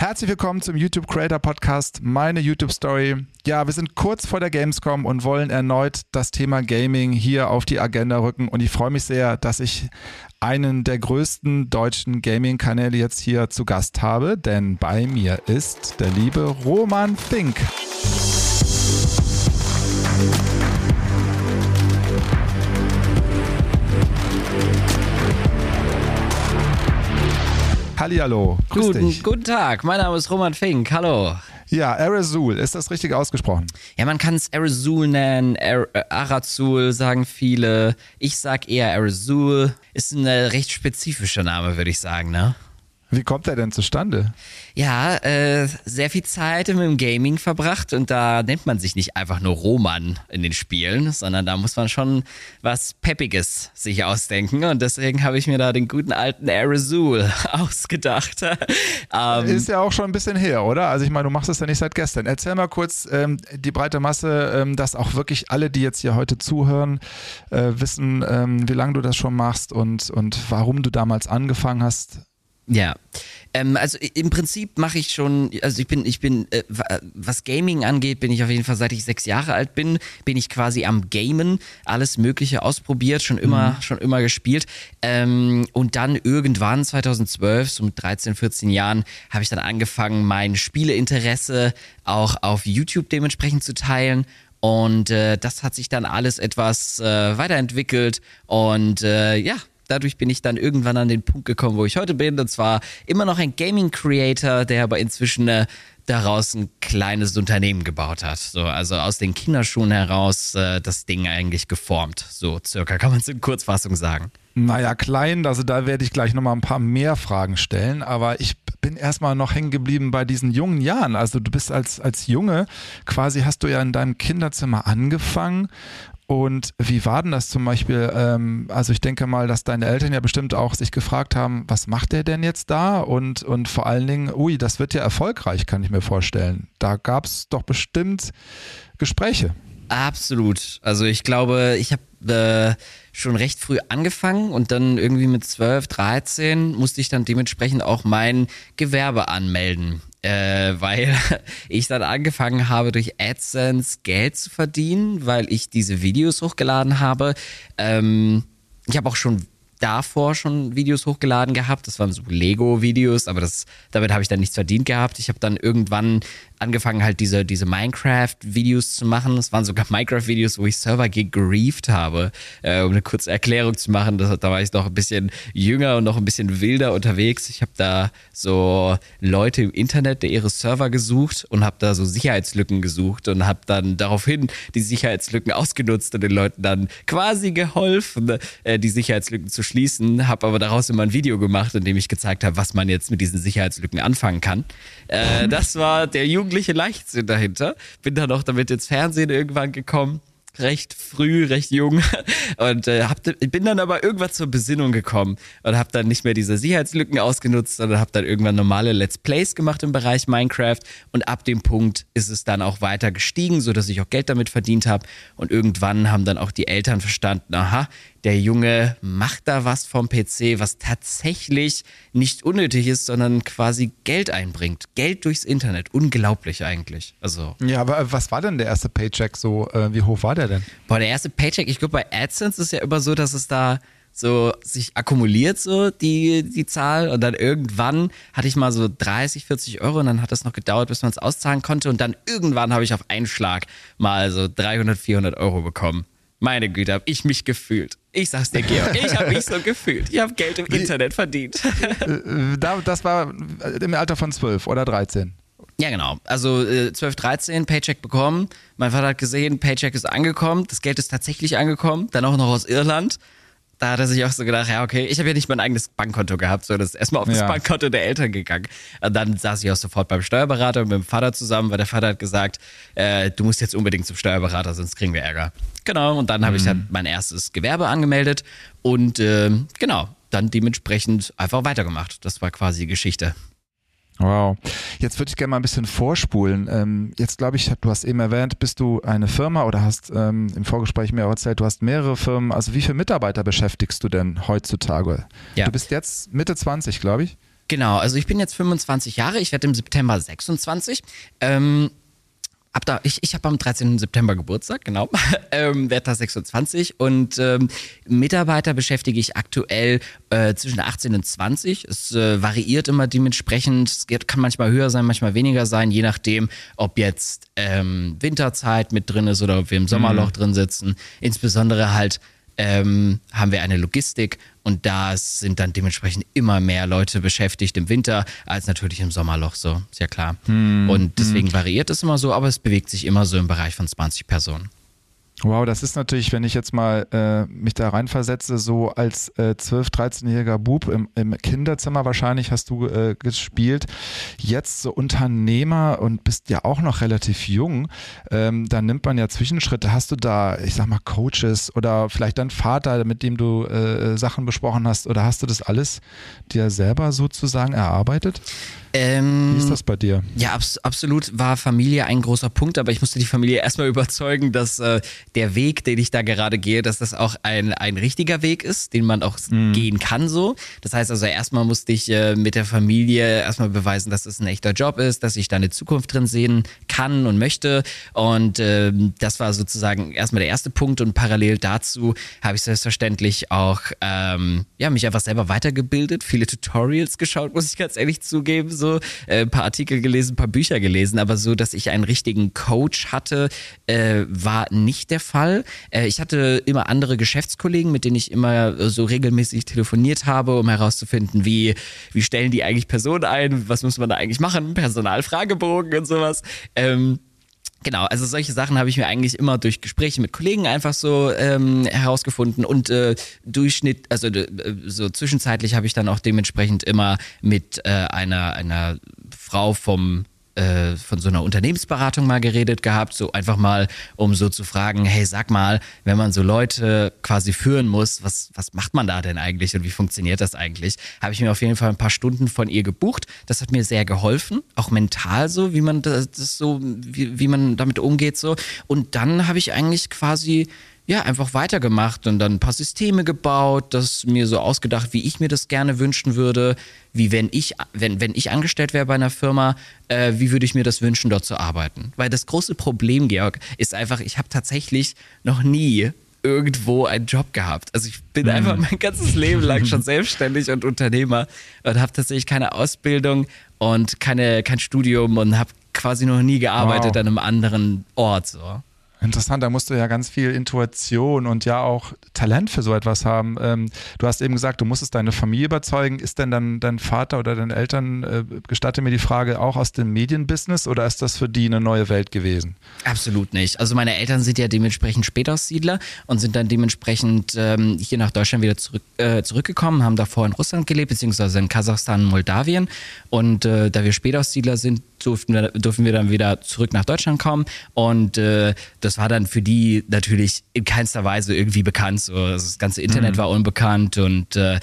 Herzlich willkommen zum YouTube Creator Podcast, meine YouTube Story. Ja, wir sind kurz vor der Gamescom und wollen erneut das Thema Gaming hier auf die Agenda rücken. Und ich freue mich sehr, dass ich einen der größten deutschen Gaming-Kanäle jetzt hier zu Gast habe, denn bei mir ist der liebe Roman Fink. Hallihallo. Grüß guten, dich. guten Tag, mein Name ist Roman Fink. Hallo. Ja, Aerosol, ist das richtig ausgesprochen? Ja, man kann es Aerosol nennen, Ar äh, Arazul sagen viele. Ich sag eher Aerosol. Ist ein recht spezifischer Name, würde ich sagen, ne? Wie kommt er denn zustande? Ja, äh, sehr viel Zeit mit dem Gaming verbracht und da nennt man sich nicht einfach nur Roman in den Spielen, sondern da muss man schon was Peppiges sich ausdenken und deswegen habe ich mir da den guten alten Aerosol ausgedacht. ähm, Ist ja auch schon ein bisschen her, oder? Also ich meine, du machst es ja nicht seit gestern. Erzähl mal kurz ähm, die breite Masse, ähm, dass auch wirklich alle, die jetzt hier heute zuhören, äh, wissen, ähm, wie lange du das schon machst und, und warum du damals angefangen hast ja, ähm, also im Prinzip mache ich schon, also ich bin, ich bin, äh, was Gaming angeht, bin ich auf jeden Fall, seit ich sechs Jahre alt bin, bin ich quasi am Gamen, alles Mögliche ausprobiert, schon immer, mhm. schon immer gespielt. Ähm, und dann irgendwann 2012, so mit 13, 14 Jahren, habe ich dann angefangen, mein Spieleinteresse auch auf YouTube dementsprechend zu teilen. Und äh, das hat sich dann alles etwas äh, weiterentwickelt. Und äh, ja, dadurch bin ich dann irgendwann an den Punkt gekommen, wo ich heute bin. Und zwar immer noch ein Gaming Creator, der aber inzwischen äh, daraus ein kleines Unternehmen gebaut hat. So, also aus den Kinderschuhen heraus äh, das Ding eigentlich geformt. So circa kann man es in Kurzfassung sagen. Naja, klein, also da werde ich gleich nochmal ein paar mehr Fragen stellen, aber ich bin erstmal noch hängen geblieben bei diesen jungen Jahren. Also du bist als, als Junge, quasi hast du ja in deinem Kinderzimmer angefangen und wie war denn das zum Beispiel? Ähm, also ich denke mal, dass deine Eltern ja bestimmt auch sich gefragt haben, was macht der denn jetzt da? Und, und vor allen Dingen, ui, das wird ja erfolgreich, kann ich mir vorstellen. Da gab es doch bestimmt Gespräche. Absolut. Also ich glaube, ich habe äh, schon recht früh angefangen und dann irgendwie mit 12, 13 musste ich dann dementsprechend auch mein Gewerbe anmelden äh, weil ich dann angefangen habe, durch AdSense Geld zu verdienen, weil ich diese Videos hochgeladen habe. Ähm, ich habe auch schon davor schon Videos hochgeladen gehabt. Das waren so Lego-Videos, aber das, damit habe ich dann nichts verdient gehabt. Ich habe dann irgendwann angefangen, halt diese, diese Minecraft-Videos zu machen. Es waren sogar Minecraft-Videos, wo ich Server gegrieft habe, äh, um eine kurze Erklärung zu machen. Das, da war ich noch ein bisschen jünger und noch ein bisschen wilder unterwegs. Ich habe da so Leute im Internet, der ihre Server gesucht und habe da so Sicherheitslücken gesucht und habe dann daraufhin die Sicherheitslücken ausgenutzt und den Leuten dann quasi geholfen, äh, die Sicherheitslücken zu schließen. Habe aber daraus immer ein Video gemacht, in dem ich gezeigt habe, was man jetzt mit diesen Sicherheitslücken anfangen kann. Äh, das war der Jugend jugendliche Leichtsinn dahinter. Bin dann auch damit ins Fernsehen irgendwann gekommen recht früh, recht jung und äh, hab, bin dann aber irgendwann zur Besinnung gekommen und habe dann nicht mehr diese Sicherheitslücken ausgenutzt, sondern habe dann irgendwann normale Let's Plays gemacht im Bereich Minecraft und ab dem Punkt ist es dann auch weiter gestiegen, so dass ich auch Geld damit verdient habe und irgendwann haben dann auch die Eltern verstanden, aha, der Junge macht da was vom PC, was tatsächlich nicht unnötig ist, sondern quasi Geld einbringt. Geld durchs Internet. Unglaublich eigentlich. Also. Ja, aber was war denn der erste Paycheck so? Äh, wie hoch war der denn? Boah, der erste Paycheck, ich glaube, bei AdSense ist ja immer so, dass es da so sich akkumuliert, so die, die Zahl. Und dann irgendwann hatte ich mal so 30, 40 Euro und dann hat das noch gedauert, bis man es auszahlen konnte. Und dann irgendwann habe ich auf einen Schlag mal so 300, 400 Euro bekommen. Meine Güte, habe ich mich gefühlt. Ich sag's dir, Georg, ich habe mich so gefühlt. Ich habe Geld im Internet verdient. Äh, das war im Alter von 12 oder 13. Ja, genau. Also äh, 12, 13, Paycheck bekommen. Mein Vater hat gesehen, Paycheck ist angekommen. Das Geld ist tatsächlich angekommen. Dann auch noch aus Irland da hat er sich auch so gedacht, ja, okay, ich habe ja nicht mein eigenes Bankkonto gehabt, so das ist erstmal auf das ja. Bankkonto der Eltern gegangen. Und dann saß ich auch sofort beim Steuerberater mit dem Vater zusammen, weil der Vater hat gesagt, äh, du musst jetzt unbedingt zum Steuerberater, sonst kriegen wir Ärger. Genau, und dann habe mhm. ich dann mein erstes Gewerbe angemeldet und äh, genau, dann dementsprechend einfach weitergemacht. Das war quasi die Geschichte. Wow. Jetzt würde ich gerne mal ein bisschen vorspulen. Ähm, jetzt glaube ich, du hast eben erwähnt, bist du eine Firma oder hast ähm, im Vorgespräch mir erzählt, du hast mehrere Firmen. Also wie viele Mitarbeiter beschäftigst du denn heutzutage? Ja. Du bist jetzt Mitte 20, glaube ich. Genau, also ich bin jetzt 25 Jahre, ich werde im September 26. Ähm, ab da, ich, ich habe am 13. September Geburtstag, genau, ähm, werde da 26 und ähm, Mitarbeiter beschäftige ich aktuell äh, zwischen 18 und 20. Es äh, variiert immer dementsprechend, es kann manchmal höher sein, manchmal weniger sein, je nachdem, ob jetzt ähm, Winterzeit mit drin ist oder ob wir im Sommerloch mhm. drin sitzen. Insbesondere halt ähm, haben wir eine Logistik und da sind dann dementsprechend immer mehr Leute beschäftigt im Winter als natürlich im Sommerloch, so, ist ja klar. Hm, und deswegen hm. variiert es immer so, aber es bewegt sich immer so im Bereich von 20 Personen. Wow, das ist natürlich, wenn ich jetzt mal äh, mich da reinversetze, so als äh, 12-, 13-jähriger Bub im, im, Kinderzimmer wahrscheinlich hast du äh, gespielt, jetzt so Unternehmer und bist ja auch noch relativ jung, ähm, dann nimmt man ja Zwischenschritte. Hast du da, ich sag mal, Coaches oder vielleicht dein Vater, mit dem du äh, Sachen besprochen hast oder hast du das alles dir selber sozusagen erarbeitet? Ähm, Wie ist das bei dir? Ja, abs absolut war Familie ein großer Punkt, aber ich musste die Familie erstmal überzeugen, dass äh, der Weg, den ich da gerade gehe, dass das auch ein, ein richtiger Weg ist, den man auch mhm. gehen kann so. Das heißt also, erstmal musste ich äh, mit der Familie erstmal beweisen, dass es das ein echter Job ist, dass ich da eine Zukunft drin sehen kann und möchte. Und äh, das war sozusagen erstmal der erste Punkt und parallel dazu habe ich selbstverständlich auch ähm, ja, mich einfach selber weitergebildet, viele Tutorials geschaut, muss ich ganz ehrlich zugeben so, äh, ein paar Artikel gelesen, ein paar Bücher gelesen, aber so, dass ich einen richtigen Coach hatte, äh, war nicht der Fall. Äh, ich hatte immer andere Geschäftskollegen, mit denen ich immer äh, so regelmäßig telefoniert habe, um herauszufinden, wie, wie stellen die eigentlich Personen ein, was muss man da eigentlich machen, Personalfragebogen und sowas. Ähm, Genau, also solche Sachen habe ich mir eigentlich immer durch Gespräche mit Kollegen einfach so ähm, herausgefunden und äh, Durchschnitt, also äh, so zwischenzeitlich habe ich dann auch dementsprechend immer mit äh, einer einer Frau vom äh, von so einer Unternehmensberatung mal geredet gehabt, so einfach mal, um so zu fragen, hey, sag mal, wenn man so Leute quasi führen muss, was, was macht man da denn eigentlich und wie funktioniert das eigentlich? Habe ich mir auf jeden Fall ein paar Stunden von ihr gebucht. Das hat mir sehr geholfen, auch mental so, wie man das, so, wie, wie man damit umgeht so. Und dann habe ich eigentlich quasi ja, einfach weitergemacht und dann ein paar Systeme gebaut, das mir so ausgedacht, wie ich mir das gerne wünschen würde, wie wenn ich, wenn, wenn ich angestellt wäre bei einer Firma, äh, wie würde ich mir das wünschen, dort zu arbeiten. Weil das große Problem, Georg, ist einfach, ich habe tatsächlich noch nie irgendwo einen Job gehabt. Also ich bin mhm. einfach mein ganzes Leben lang schon selbstständig und Unternehmer und habe tatsächlich keine Ausbildung und keine, kein Studium und habe quasi noch nie gearbeitet wow. an einem anderen Ort. So. Interessant, da musst du ja ganz viel Intuition und ja auch Talent für so etwas haben. Ähm, du hast eben gesagt, du musstest deine Familie überzeugen. Ist denn dann dein Vater oder deine Eltern, äh, gestatte mir die Frage, auch aus dem Medienbusiness oder ist das für die eine neue Welt gewesen? Absolut nicht. Also meine Eltern sind ja dementsprechend Spätaussiedler und sind dann dementsprechend ähm, hier nach Deutschland wieder zurück, äh, zurückgekommen, haben davor in Russland gelebt, beziehungsweise in Kasachstan und Moldawien. Und äh, da wir Spätaussiedler sind, durften wir, durften wir dann wieder zurück nach Deutschland kommen und äh, das war dann für die natürlich in keinster Weise irgendwie bekannt. So, das ganze Internet mhm. war unbekannt und äh,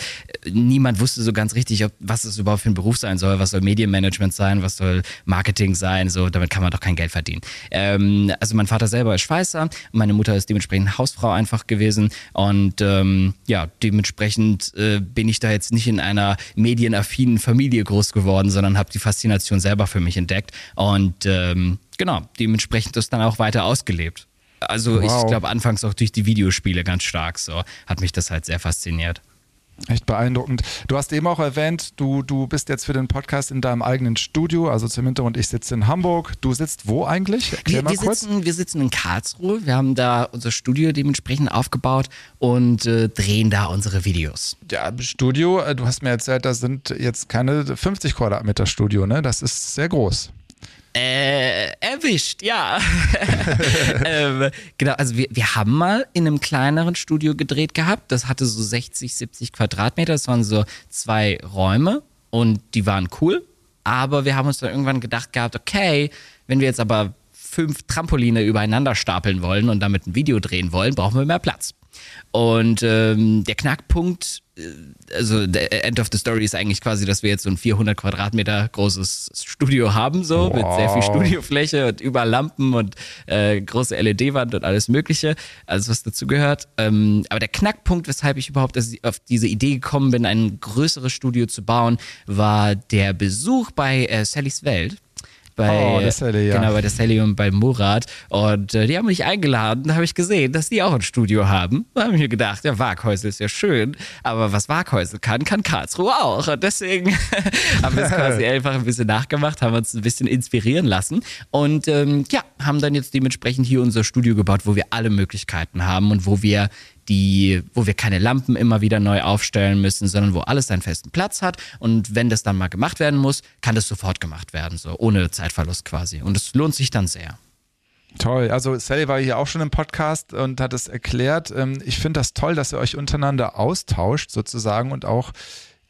niemand wusste so ganz richtig, ob, was es überhaupt für ein Beruf sein soll. Was soll Medienmanagement sein? Was soll Marketing sein? So, damit kann man doch kein Geld verdienen. Ähm, also mein Vater selber ist Schweißer, meine Mutter ist dementsprechend Hausfrau einfach gewesen und ähm, ja, dementsprechend äh, bin ich da jetzt nicht in einer medienaffinen Familie groß geworden, sondern habe die Faszination selber für mich entdeckt und ähm, genau, dementsprechend das dann auch weiter ausgelebt. Also wow. ich glaube anfangs auch durch die Videospiele ganz stark so, hat mich das halt sehr fasziniert. Echt beeindruckend. Du hast eben auch erwähnt, du, du bist jetzt für den Podcast in deinem eigenen Studio, also zum Hintergrund, ich sitze in Hamburg. Du sitzt wo eigentlich? Erklär wir, mal wir kurz. Sitzen, wir sitzen in Karlsruhe. Wir haben da unser Studio dementsprechend aufgebaut und äh, drehen da unsere Videos. Ja, Studio, äh, du hast mir erzählt, das sind jetzt keine 50 Quadratmeter Studio, ne? Das ist sehr groß. Äh, erwischt, ja. ähm, genau, also wir, wir haben mal in einem kleineren Studio gedreht gehabt. Das hatte so 60, 70 Quadratmeter. Das waren so zwei Räume und die waren cool. Aber wir haben uns dann irgendwann gedacht gehabt, okay, wenn wir jetzt aber fünf Trampoline übereinander stapeln wollen und damit ein Video drehen wollen, brauchen wir mehr Platz. Und ähm, der Knackpunkt also der End of the Story ist eigentlich quasi, dass wir jetzt so ein 400 Quadratmeter großes Studio haben, so wow. mit sehr viel Studiofläche und über Lampen und äh, große LED-Wand und alles Mögliche, alles was dazu gehört. Ähm, aber der Knackpunkt, weshalb ich überhaupt auf diese Idee gekommen bin, ein größeres Studio zu bauen, war der Besuch bei äh, Sallys Welt bei, oh, der Sally, ja. genau, bei der Sally und bei Murat. Und äh, die haben mich eingeladen, da habe ich gesehen, dass die auch ein Studio haben. Da habe ich mir gedacht, ja, Waghäusel ist ja schön, aber was Waghäusel kann, kann Karlsruhe auch. Und deswegen haben wir es quasi einfach ein bisschen nachgemacht, haben uns ein bisschen inspirieren lassen und ähm, ja, haben dann jetzt dementsprechend hier unser Studio gebaut, wo wir alle Möglichkeiten haben und wo wir die, wo wir keine Lampen immer wieder neu aufstellen müssen, sondern wo alles seinen festen Platz hat. Und wenn das dann mal gemacht werden muss, kann das sofort gemacht werden, so ohne Zeitverlust quasi. Und es lohnt sich dann sehr. Toll. Also Sally war hier auch schon im Podcast und hat es erklärt. Ähm, ich finde das toll, dass ihr euch untereinander austauscht sozusagen und auch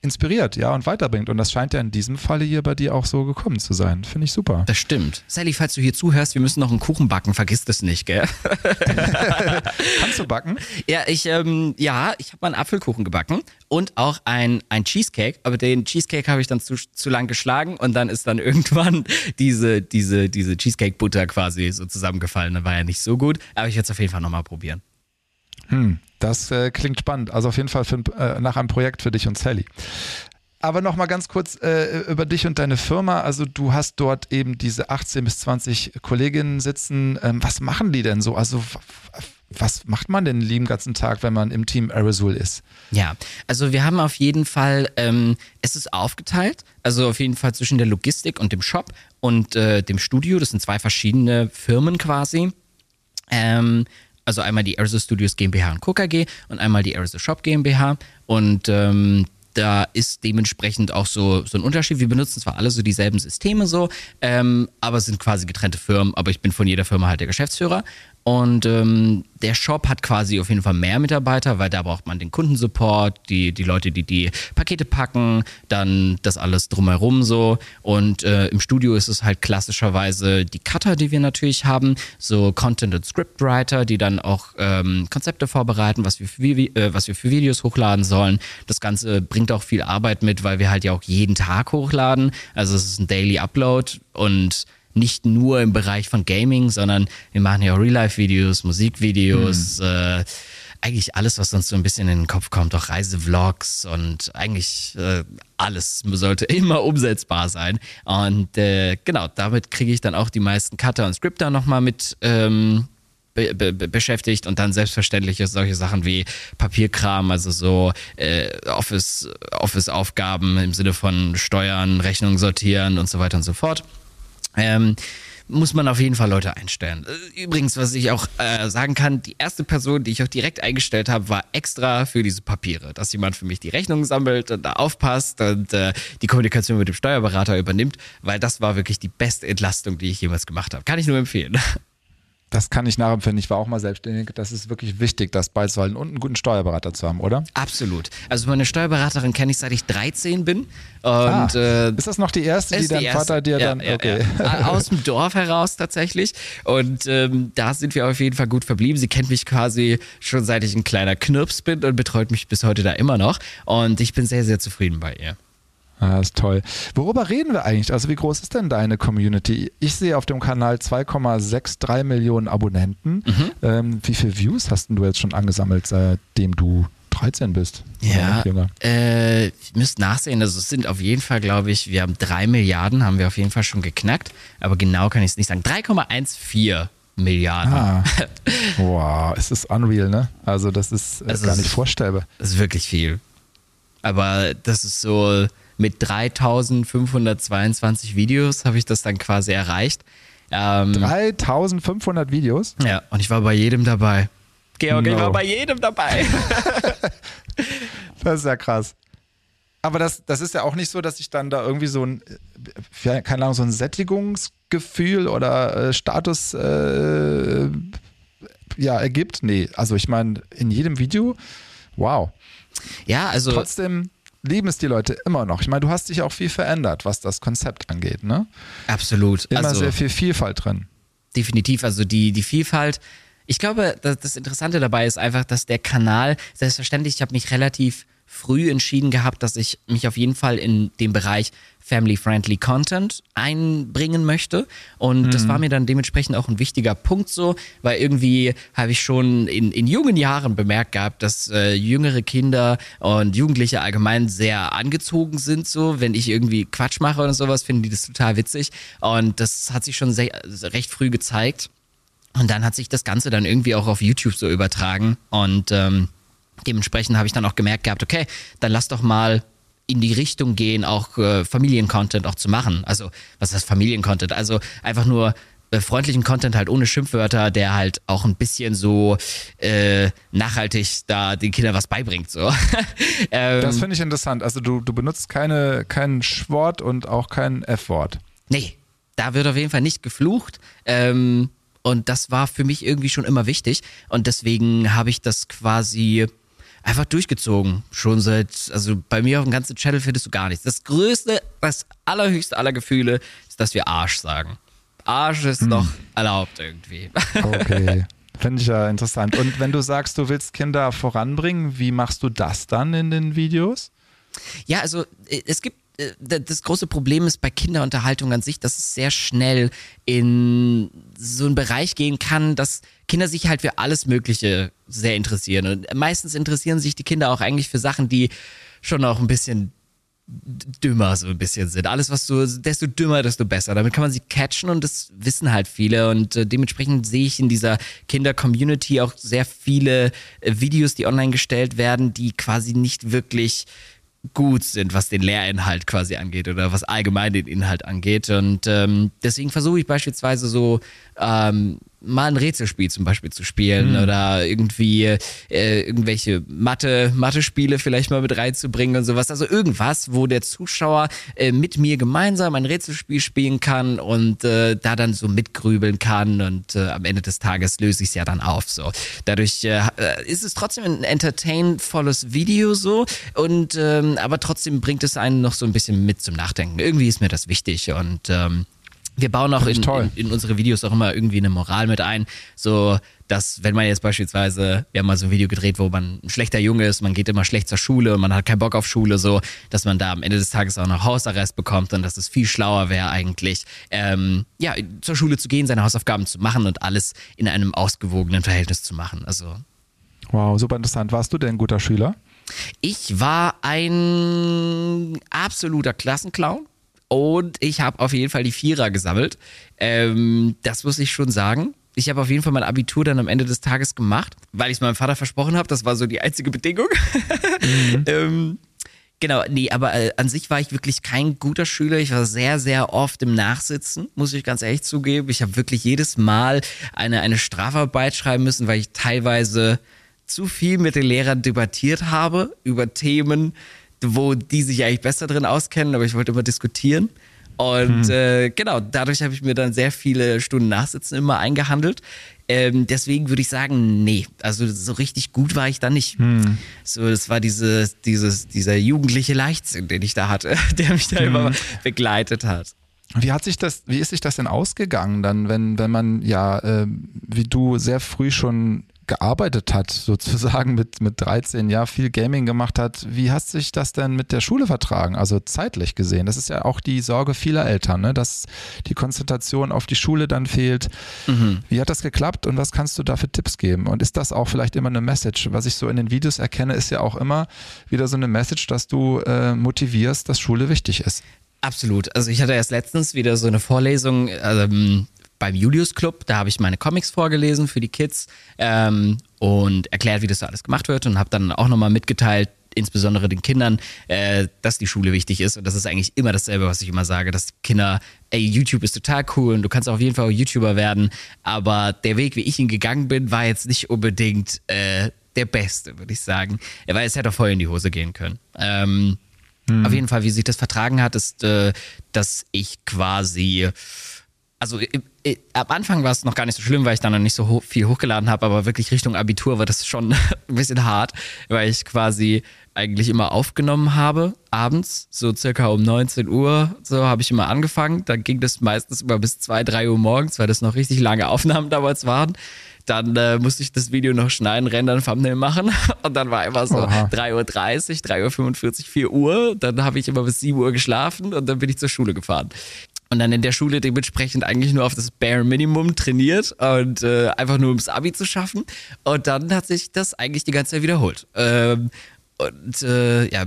inspiriert, ja, und weiterbringt. Und das scheint ja in diesem Falle hier bei dir auch so gekommen zu sein. Finde ich super. Das stimmt. Sally, falls du hier zuhörst, wir müssen noch einen Kuchen backen, vergiss das nicht, gell? Kannst du backen? Ja, ich, ähm, ja, ich habe mal einen Apfelkuchen gebacken und auch ein, ein Cheesecake, aber den Cheesecake habe ich dann zu, zu lang geschlagen und dann ist dann irgendwann diese, diese, diese Cheesecake-Butter quasi so zusammengefallen. Dann war ja nicht so gut, aber ich werde es auf jeden Fall nochmal probieren. Hm, das äh, klingt spannend. Also auf jeden Fall für, äh, nach einem Projekt für dich und Sally. Aber noch mal ganz kurz äh, über dich und deine Firma. Also du hast dort eben diese 18 bis 20 Kolleginnen sitzen. Ähm, was machen die denn so? Also was macht man denn den lieben ganzen Tag, wenn man im Team Aerosol ist? Ja, also wir haben auf jeden Fall, ähm, es ist aufgeteilt, also auf jeden Fall zwischen der Logistik und dem Shop und äh, dem Studio. Das sind zwei verschiedene Firmen quasi. Ähm, also einmal die Aerosol Studios GmbH und Co. KG und einmal die Aerosol Shop GmbH. Und ähm, da ist dementsprechend auch so, so ein Unterschied. Wir benutzen zwar alle so dieselben Systeme so, ähm, aber es sind quasi getrennte Firmen, aber ich bin von jeder Firma halt der Geschäftsführer. Und ähm, der Shop hat quasi auf jeden Fall mehr Mitarbeiter, weil da braucht man den Kundensupport, die, die Leute, die die Pakete packen, dann das alles drumherum so. Und äh, im Studio ist es halt klassischerweise die Cutter, die wir natürlich haben, so Content- und Scriptwriter, die dann auch ähm, Konzepte vorbereiten, was wir, für, äh, was wir für Videos hochladen sollen. Das Ganze bringt auch viel Arbeit mit, weil wir halt ja auch jeden Tag hochladen. Also es ist ein Daily Upload und nicht nur im Bereich von Gaming, sondern wir machen ja auch Real-Life-Videos, Musikvideos, mhm. äh, eigentlich alles, was uns so ein bisschen in den Kopf kommt, auch Reisevlogs und eigentlich äh, alles sollte immer umsetzbar sein. Und äh, genau, damit kriege ich dann auch die meisten Cutter und Scripter nochmal mit ähm, Be be beschäftigt und dann selbstverständlich solche Sachen wie Papierkram, also so äh, Office, Office-Aufgaben im Sinne von Steuern, Rechnungen sortieren und so weiter und so fort. Ähm, muss man auf jeden Fall Leute einstellen. Äh, übrigens, was ich auch äh, sagen kann, die erste Person, die ich auch direkt eingestellt habe, war extra für diese Papiere, dass jemand für mich die Rechnungen sammelt und da aufpasst und äh, die Kommunikation mit dem Steuerberater übernimmt, weil das war wirklich die beste Entlastung, die ich jemals gemacht habe. Kann ich nur empfehlen. Das kann ich nachempfinden. Ich war auch mal selbstständig. Das ist wirklich wichtig, das beizuhalten und einen guten Steuerberater zu haben, oder? Absolut. Also meine Steuerberaterin kenne ich seit ich 13 bin. Und, ah, äh, ist das noch die erste, die dein erste. Vater dir ja, dann. Ja, okay. Ja. Aus dem Dorf heraus tatsächlich. Und ähm, da sind wir auf jeden Fall gut verblieben. Sie kennt mich quasi schon seit ich ein kleiner Knirps bin und betreut mich bis heute da immer noch. Und ich bin sehr, sehr zufrieden bei ihr. Ah, ist toll. Worüber reden wir eigentlich? Also wie groß ist denn deine Community? Ich sehe auf dem Kanal 2,63 Millionen Abonnenten. Mhm. Ähm, wie viele Views hast du jetzt schon angesammelt, seitdem du 13 bist? Ja, äh, ihr müsst nachsehen. Also es sind auf jeden Fall, glaube ich, wir haben 3 Milliarden, haben wir auf jeden Fall schon geknackt. Aber genau kann ich es nicht sagen. 3,14 Milliarden. Ah. Wow, es ist unreal, ne? Also das ist äh, also gar nicht vorstellbar. Das ist wirklich viel. Aber das ist so mit 3522 Videos habe ich das dann quasi erreicht. Ähm, 3500 Videos? Ja, und ich war bei jedem dabei. Georg, no. ich war bei jedem dabei. das ist ja krass. Aber das, das ist ja auch nicht so, dass ich dann da irgendwie so ein, keine Ahnung, so ein Sättigungsgefühl oder äh, Status äh, ja, ergibt. Nee, also ich meine, in jedem Video, wow. Ja, also. Trotzdem lieben es die Leute immer noch. Ich meine, du hast dich auch viel verändert, was das Konzept angeht, ne? Absolut. Immer also, sehr viel Vielfalt drin. Definitiv. Also die, die Vielfalt. Ich glaube, das, das Interessante dabei ist einfach, dass der Kanal, selbstverständlich, ich habe mich relativ früh entschieden gehabt, dass ich mich auf jeden Fall in dem Bereich Family-Friendly Content einbringen möchte. Und mhm. das war mir dann dementsprechend auch ein wichtiger Punkt so, weil irgendwie habe ich schon in, in jungen Jahren bemerkt gehabt, dass äh, jüngere Kinder und Jugendliche allgemein sehr angezogen sind so. Wenn ich irgendwie Quatsch mache oder sowas, finden die das total witzig. Und das hat sich schon sehr, recht früh gezeigt. Und dann hat sich das Ganze dann irgendwie auch auf YouTube so übertragen. Und ähm, dementsprechend habe ich dann auch gemerkt gehabt, okay, dann lass doch mal in die Richtung gehen, auch äh, Familiencontent auch zu machen. Also, was heißt Familiencontent? Also einfach nur äh, freundlichen Content halt ohne Schimpfwörter, der halt auch ein bisschen so äh, nachhaltig da den Kindern was beibringt. So. ähm, das finde ich interessant. Also du, du benutzt keine, kein Schwort und auch kein F-Wort. Nee, da wird auf jeden Fall nicht geflucht. Ähm, und das war für mich irgendwie schon immer wichtig. Und deswegen habe ich das quasi einfach durchgezogen. Schon seit, also bei mir auf dem ganzen Channel findest du gar nichts. Das größte, das allerhöchste aller Gefühle ist, dass wir Arsch sagen. Arsch ist hm. noch erlaubt irgendwie. Okay. Finde ich ja interessant. Und wenn du sagst, du willst Kinder voranbringen, wie machst du das dann in den Videos? Ja, also äh, es gibt äh, das große Problem ist bei Kinderunterhaltung an sich, dass es sehr schnell in so einen Bereich gehen kann, dass Kinder sich halt für alles Mögliche sehr interessieren. Und meistens interessieren sich die Kinder auch eigentlich für Sachen, die schon auch ein bisschen dümmer so ein bisschen sind. Alles, was du, desto dümmer, desto besser. Damit kann man sie catchen und das wissen halt viele. Und äh, dementsprechend sehe ich in dieser Kinder-Community auch sehr viele äh, Videos, die online gestellt werden, die quasi nicht wirklich gut sind, was den Lehrinhalt quasi angeht oder was allgemein den Inhalt angeht. Und ähm, deswegen versuche ich beispielsweise so ähm, mal ein Rätselspiel zum Beispiel zu spielen mhm. oder irgendwie äh, irgendwelche Mathe, Mathe-Spiele vielleicht mal mit reinzubringen und sowas. Also irgendwas, wo der Zuschauer äh, mit mir gemeinsam ein Rätselspiel spielen kann und äh, da dann so mitgrübeln kann und äh, am Ende des Tages löse ich es ja dann auf. So. Dadurch äh, äh, ist es trotzdem ein entertainvolles Video so und ähm, aber trotzdem bringt es einen noch so ein bisschen mit zum Nachdenken. Irgendwie ist mir das wichtig und ähm, wir bauen auch in, in, in, unsere Videos auch immer irgendwie eine Moral mit ein. So, dass, wenn man jetzt beispielsweise, wir haben mal so ein Video gedreht, wo man ein schlechter Junge ist, man geht immer schlecht zur Schule und man hat keinen Bock auf Schule, so, dass man da am Ende des Tages auch noch Hausarrest bekommt und dass es viel schlauer wäre eigentlich, ähm, ja, zur Schule zu gehen, seine Hausaufgaben zu machen und alles in einem ausgewogenen Verhältnis zu machen. Also. Wow, super interessant. Warst du denn ein guter Schüler? Ich war ein absoluter Klassenclown. Und ich habe auf jeden Fall die Vierer gesammelt. Ähm, das muss ich schon sagen. Ich habe auf jeden Fall mein Abitur dann am Ende des Tages gemacht, weil ich es meinem Vater versprochen habe. Das war so die einzige Bedingung. Mhm. ähm, genau, nee, aber äh, an sich war ich wirklich kein guter Schüler. Ich war sehr, sehr oft im Nachsitzen, muss ich ganz ehrlich zugeben. Ich habe wirklich jedes Mal eine, eine Strafarbeit schreiben müssen, weil ich teilweise zu viel mit den Lehrern debattiert habe über Themen, wo die sich eigentlich besser drin auskennen, aber ich wollte immer diskutieren. Und hm. äh, genau, dadurch habe ich mir dann sehr viele Stunden Nachsitzen immer eingehandelt. Ähm, deswegen würde ich sagen, nee, also so richtig gut war ich da nicht. Hm. So, das war diese, dieses, dieser jugendliche Leichtsinn, den ich da hatte, der mich da hm. immer begleitet hat. Wie hat sich das, wie ist sich das denn ausgegangen, dann, wenn, wenn man ja, äh, wie du sehr früh schon gearbeitet hat, sozusagen mit, mit 13 Jahren viel Gaming gemacht hat. Wie hat sich das denn mit der Schule vertragen? Also zeitlich gesehen. Das ist ja auch die Sorge vieler Eltern, ne? dass die Konzentration auf die Schule dann fehlt. Mhm. Wie hat das geklappt und was kannst du da für Tipps geben? Und ist das auch vielleicht immer eine Message? Was ich so in den Videos erkenne, ist ja auch immer wieder so eine Message, dass du äh, motivierst, dass Schule wichtig ist. Absolut. Also ich hatte erst letztens wieder so eine Vorlesung, ähm, beim Julius Club. Da habe ich meine Comics vorgelesen für die Kids ähm, und erklärt, wie das alles gemacht wird und habe dann auch nochmal mitgeteilt, insbesondere den Kindern, äh, dass die Schule wichtig ist. Und das ist eigentlich immer dasselbe, was ich immer sage, dass Kinder, ey, YouTube ist total cool und du kannst auf jeden Fall auch YouTuber werden. Aber der Weg, wie ich ihn gegangen bin, war jetzt nicht unbedingt äh, der beste, würde ich sagen. Weil es hätte auch voll in die Hose gehen können. Ähm, hm. Auf jeden Fall, wie sich das vertragen hat, ist, äh, dass ich quasi also äh, äh, am Anfang war es noch gar nicht so schlimm, weil ich dann noch nicht so ho viel hochgeladen habe, aber wirklich Richtung Abitur war das schon ein bisschen hart, weil ich quasi eigentlich immer aufgenommen habe, abends, so circa um 19 Uhr, so habe ich immer angefangen. Dann ging das meistens immer bis 2, 3 Uhr morgens, weil das noch richtig lange Aufnahmen damals waren. Dann äh, musste ich das Video noch schneiden, rendern, Thumbnail machen. Und dann war immer so 3.30 Uhr, 3.45 Uhr, 4 Uhr. Dann habe ich immer bis 7 Uhr geschlafen und dann bin ich zur Schule gefahren und dann in der Schule dementsprechend eigentlich nur auf das Bare Minimum trainiert und äh, einfach nur ums Abi zu schaffen. Und dann hat sich das eigentlich die ganze Zeit wiederholt. Ähm, und äh, ja,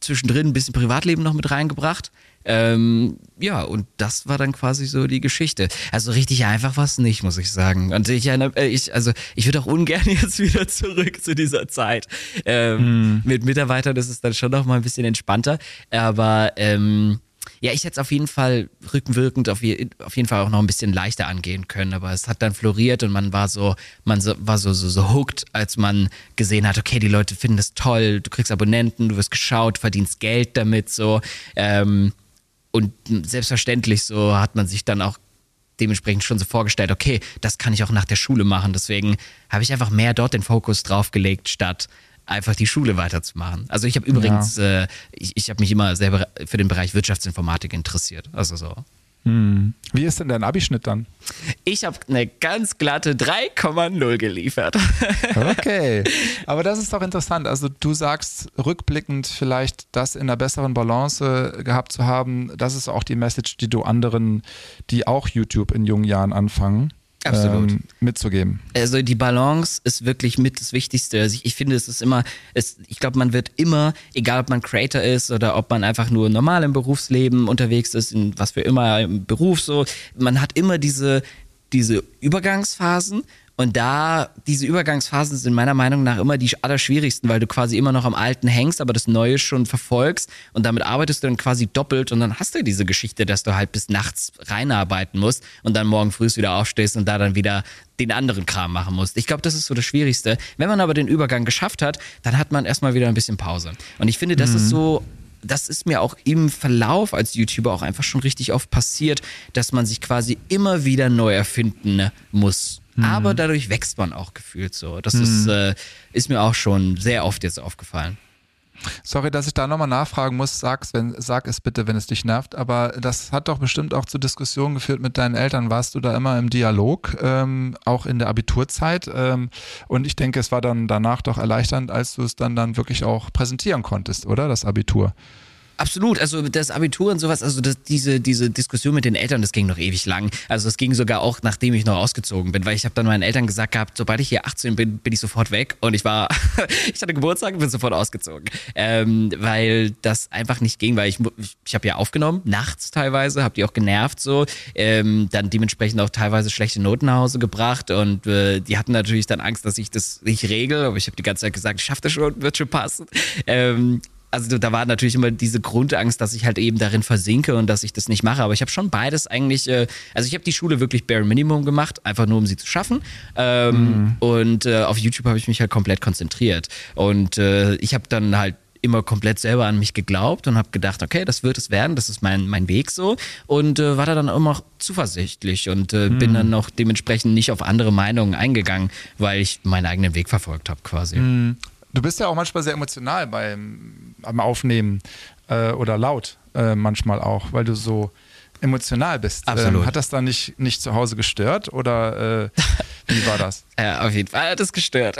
zwischendrin ein bisschen Privatleben noch mit reingebracht. Ähm, ja, und das war dann quasi so die Geschichte. Also richtig einfach war es nicht, muss ich sagen. Und ich, äh, ich also ich würde auch ungern jetzt wieder zurück zu dieser Zeit. Ähm, mm. Mit Mitarbeitern ist es dann schon noch mal ein bisschen entspannter. Aber ähm, ja, ich hätte es auf jeden Fall rückenwirkend auf, je, auf, jeden Fall auch noch ein bisschen leichter angehen können, aber es hat dann floriert und man war so, man so, war so, so, so hooked, als man gesehen hat, okay, die Leute finden das toll, du kriegst Abonnenten, du wirst geschaut, verdienst Geld damit, so. Ähm, und selbstverständlich so hat man sich dann auch dementsprechend schon so vorgestellt, okay, das kann ich auch nach der Schule machen. Deswegen habe ich einfach mehr dort den Fokus drauf gelegt, statt einfach die Schule weiterzumachen. Also ich habe übrigens, ja. äh, ich, ich habe mich immer selber für den Bereich Wirtschaftsinformatik interessiert. Also so. Hm. Wie ist denn dein Abischnitt dann? Ich habe eine ganz glatte 3,0 geliefert. okay, aber das ist doch interessant. Also du sagst rückblickend vielleicht das in einer besseren Balance gehabt zu haben. Das ist auch die Message, die du anderen, die auch YouTube in jungen Jahren anfangen, Absolut. Ähm, mitzugeben. Also die Balance ist wirklich mit das Wichtigste. Also ich, ich finde, es ist immer, es, ich glaube, man wird immer, egal ob man Creator ist oder ob man einfach nur normal im Berufsleben unterwegs ist, in was für immer im Beruf so, man hat immer diese, diese Übergangsphasen und da, diese Übergangsphasen sind meiner Meinung nach immer die allerschwierigsten, weil du quasi immer noch am Alten hängst, aber das Neue schon verfolgst und damit arbeitest du dann quasi doppelt und dann hast du diese Geschichte, dass du halt bis nachts reinarbeiten musst und dann morgen früh wieder aufstehst und da dann wieder den anderen Kram machen musst. Ich glaube, das ist so das Schwierigste. Wenn man aber den Übergang geschafft hat, dann hat man erstmal wieder ein bisschen Pause. Und ich finde, das mhm. ist so das ist mir auch im Verlauf als YouTuber auch einfach schon richtig oft passiert, dass man sich quasi immer wieder neu erfinden muss Mhm. Aber dadurch wächst man auch gefühlt so. Das mhm. ist, äh, ist mir auch schon sehr oft jetzt aufgefallen. Sorry, dass ich da nochmal nachfragen muss. Sag's, wenn, sag es bitte, wenn es dich nervt. Aber das hat doch bestimmt auch zu Diskussionen geführt mit deinen Eltern. Warst du da immer im Dialog, ähm, auch in der Abiturzeit? Ähm, und ich denke, es war dann danach doch erleichternd, als du es dann, dann wirklich auch präsentieren konntest, oder? Das Abitur. Absolut, also das Abitur und sowas, also das, diese, diese Diskussion mit den Eltern, das ging noch ewig lang. Also das ging sogar auch, nachdem ich noch ausgezogen bin, weil ich habe dann meinen Eltern gesagt gehabt, sobald ich hier 18 bin, bin ich sofort weg und ich war, ich hatte Geburtstag und bin sofort ausgezogen, ähm, weil das einfach nicht ging, weil ich, ich, ich habe ja aufgenommen, nachts teilweise, habe die auch genervt so, ähm, dann dementsprechend auch teilweise schlechte Noten nach Hause gebracht und äh, die hatten natürlich dann Angst, dass ich das nicht regel, aber ich habe die ganze Zeit gesagt, ich schaffe das schon, wird schon passen. Ähm, also da war natürlich immer diese Grundangst, dass ich halt eben darin versinke und dass ich das nicht mache. Aber ich habe schon beides eigentlich, äh, also ich habe die Schule wirklich bare minimum gemacht, einfach nur um sie zu schaffen. Ähm, mhm. Und äh, auf YouTube habe ich mich halt komplett konzentriert. Und äh, ich habe dann halt immer komplett selber an mich geglaubt und habe gedacht, okay, das wird es werden, das ist mein, mein Weg so und äh, war da dann immer zuversichtlich und äh, mhm. bin dann noch dementsprechend nicht auf andere Meinungen eingegangen, weil ich meinen eigenen Weg verfolgt habe quasi. Mhm. Du bist ja auch manchmal sehr emotional beim, beim Aufnehmen äh, oder laut äh, manchmal auch, weil du so emotional bist. Absolut. Ähm, hat das dann nicht, nicht zu Hause gestört oder äh, wie war das? ja, auf jeden Fall hat es gestört.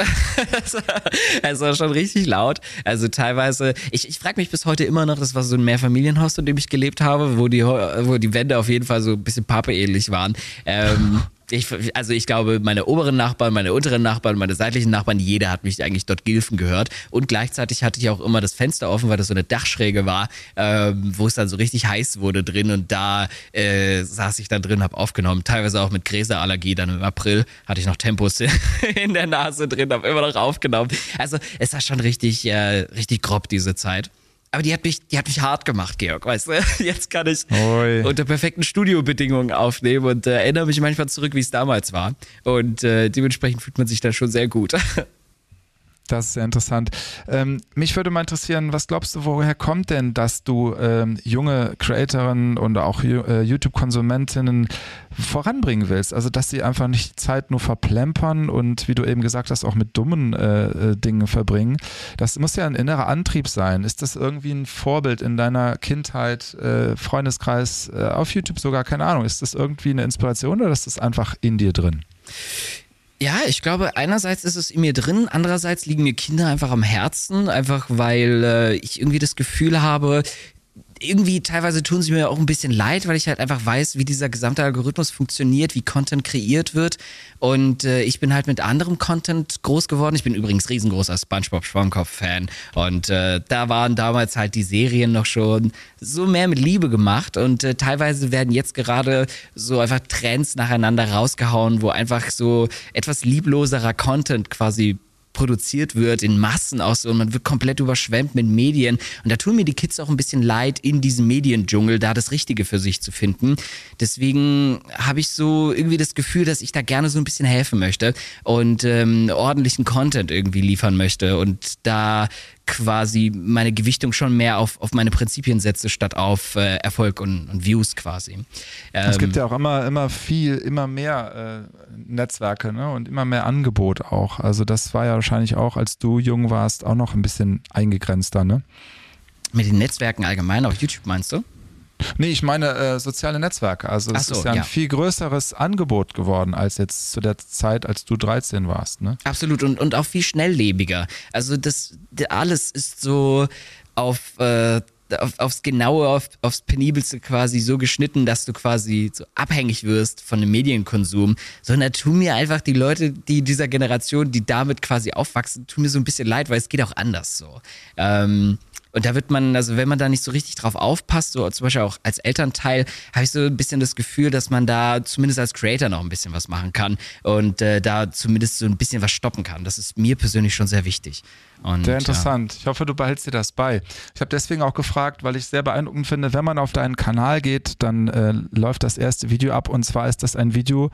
es war schon richtig laut. Also teilweise, ich, ich frage mich bis heute immer noch, das war so ein Mehrfamilienhaus, in dem ich gelebt habe, wo die, wo die Wände auf jeden Fall so ein bisschen papeähnlich waren. Ähm, ich, also ich glaube, meine oberen Nachbarn, meine unteren Nachbarn, meine seitlichen Nachbarn, jeder hat mich eigentlich dort gilfen gehört. Und gleichzeitig hatte ich auch immer das Fenster offen, weil das so eine Dachschräge war, ähm, wo es dann so richtig heiß wurde drin. Und da äh, saß ich dann drin, habe aufgenommen. Teilweise auch mit Gräserallergie. Dann im April hatte ich noch Tempos in der Nase drin, habe immer noch aufgenommen. Also es war schon richtig, äh, richtig grob diese Zeit. Aber die hat mich, die hat mich hart gemacht, Georg, weißt du? Jetzt kann ich Oi. unter perfekten Studiobedingungen aufnehmen und äh, erinnere mich manchmal zurück, wie es damals war. Und äh, dementsprechend fühlt man sich da schon sehr gut. Das ist sehr interessant. Ähm, mich würde mal interessieren, was glaubst du, woher kommt denn, dass du ähm, junge Creatorinnen und auch äh, YouTube-Konsumentinnen voranbringen willst? Also, dass sie einfach nicht Zeit nur verplempern und, wie du eben gesagt hast, auch mit dummen äh, äh, Dingen verbringen. Das muss ja ein innerer Antrieb sein. Ist das irgendwie ein Vorbild in deiner Kindheit, äh, Freundeskreis, äh, auf YouTube sogar? Keine Ahnung. Ist das irgendwie eine Inspiration oder ist das einfach in dir drin? Ja, ich glaube, einerseits ist es in mir drin, andererseits liegen mir Kinder einfach am Herzen, einfach weil äh, ich irgendwie das Gefühl habe, irgendwie teilweise tun sie mir auch ein bisschen leid, weil ich halt einfach weiß, wie dieser gesamte Algorithmus funktioniert, wie Content kreiert wird. Und äh, ich bin halt mit anderem Content groß geworden. Ich bin übrigens riesengroßer SpongeBob Schwammkopf-Fan. Und äh, da waren damals halt die Serien noch schon so mehr mit Liebe gemacht. Und äh, teilweise werden jetzt gerade so einfach Trends nacheinander rausgehauen, wo einfach so etwas liebloserer Content quasi produziert wird in Massen auch so und man wird komplett überschwemmt mit Medien und da tun mir die Kids auch ein bisschen leid in diesem Mediendschungel da das Richtige für sich zu finden. Deswegen habe ich so irgendwie das Gefühl, dass ich da gerne so ein bisschen helfen möchte und ähm, ordentlichen Content irgendwie liefern möchte und da quasi meine Gewichtung schon mehr auf, auf meine Prinzipien setze, statt auf äh, Erfolg und, und, Views quasi. Ähm, es gibt ja auch immer, immer viel, immer mehr äh, Netzwerke ne? und immer mehr Angebot auch. Also das war ja wahrscheinlich auch, als du jung warst, auch noch ein bisschen eingegrenzter, ne? Mit den Netzwerken allgemein auf YouTube meinst du? Nee, ich meine äh, soziale Netzwerke. Also es so, ist ja ein ja. viel größeres Angebot geworden als jetzt zu der Zeit, als du 13 warst. Ne? Absolut und, und auch viel schnelllebiger. Also das alles ist so auf, äh, auf aufs Genaue, auf, aufs Penibelste quasi so geschnitten, dass du quasi so abhängig wirst von dem Medienkonsum. Sondern tun mir einfach die Leute, die dieser Generation, die damit quasi aufwachsen, tun mir so ein bisschen leid, weil es geht auch anders so. Ähm, und da wird man, also wenn man da nicht so richtig drauf aufpasst, so zum Beispiel auch als Elternteil, habe ich so ein bisschen das Gefühl, dass man da zumindest als Creator noch ein bisschen was machen kann und äh, da zumindest so ein bisschen was stoppen kann. Das ist mir persönlich schon sehr wichtig. Und, sehr interessant. Ja. Ich hoffe, du behältst dir das bei. Ich habe deswegen auch gefragt, weil ich sehr beeindruckend finde, wenn man auf deinen Kanal geht, dann äh, läuft das erste Video ab und zwar ist das ein Video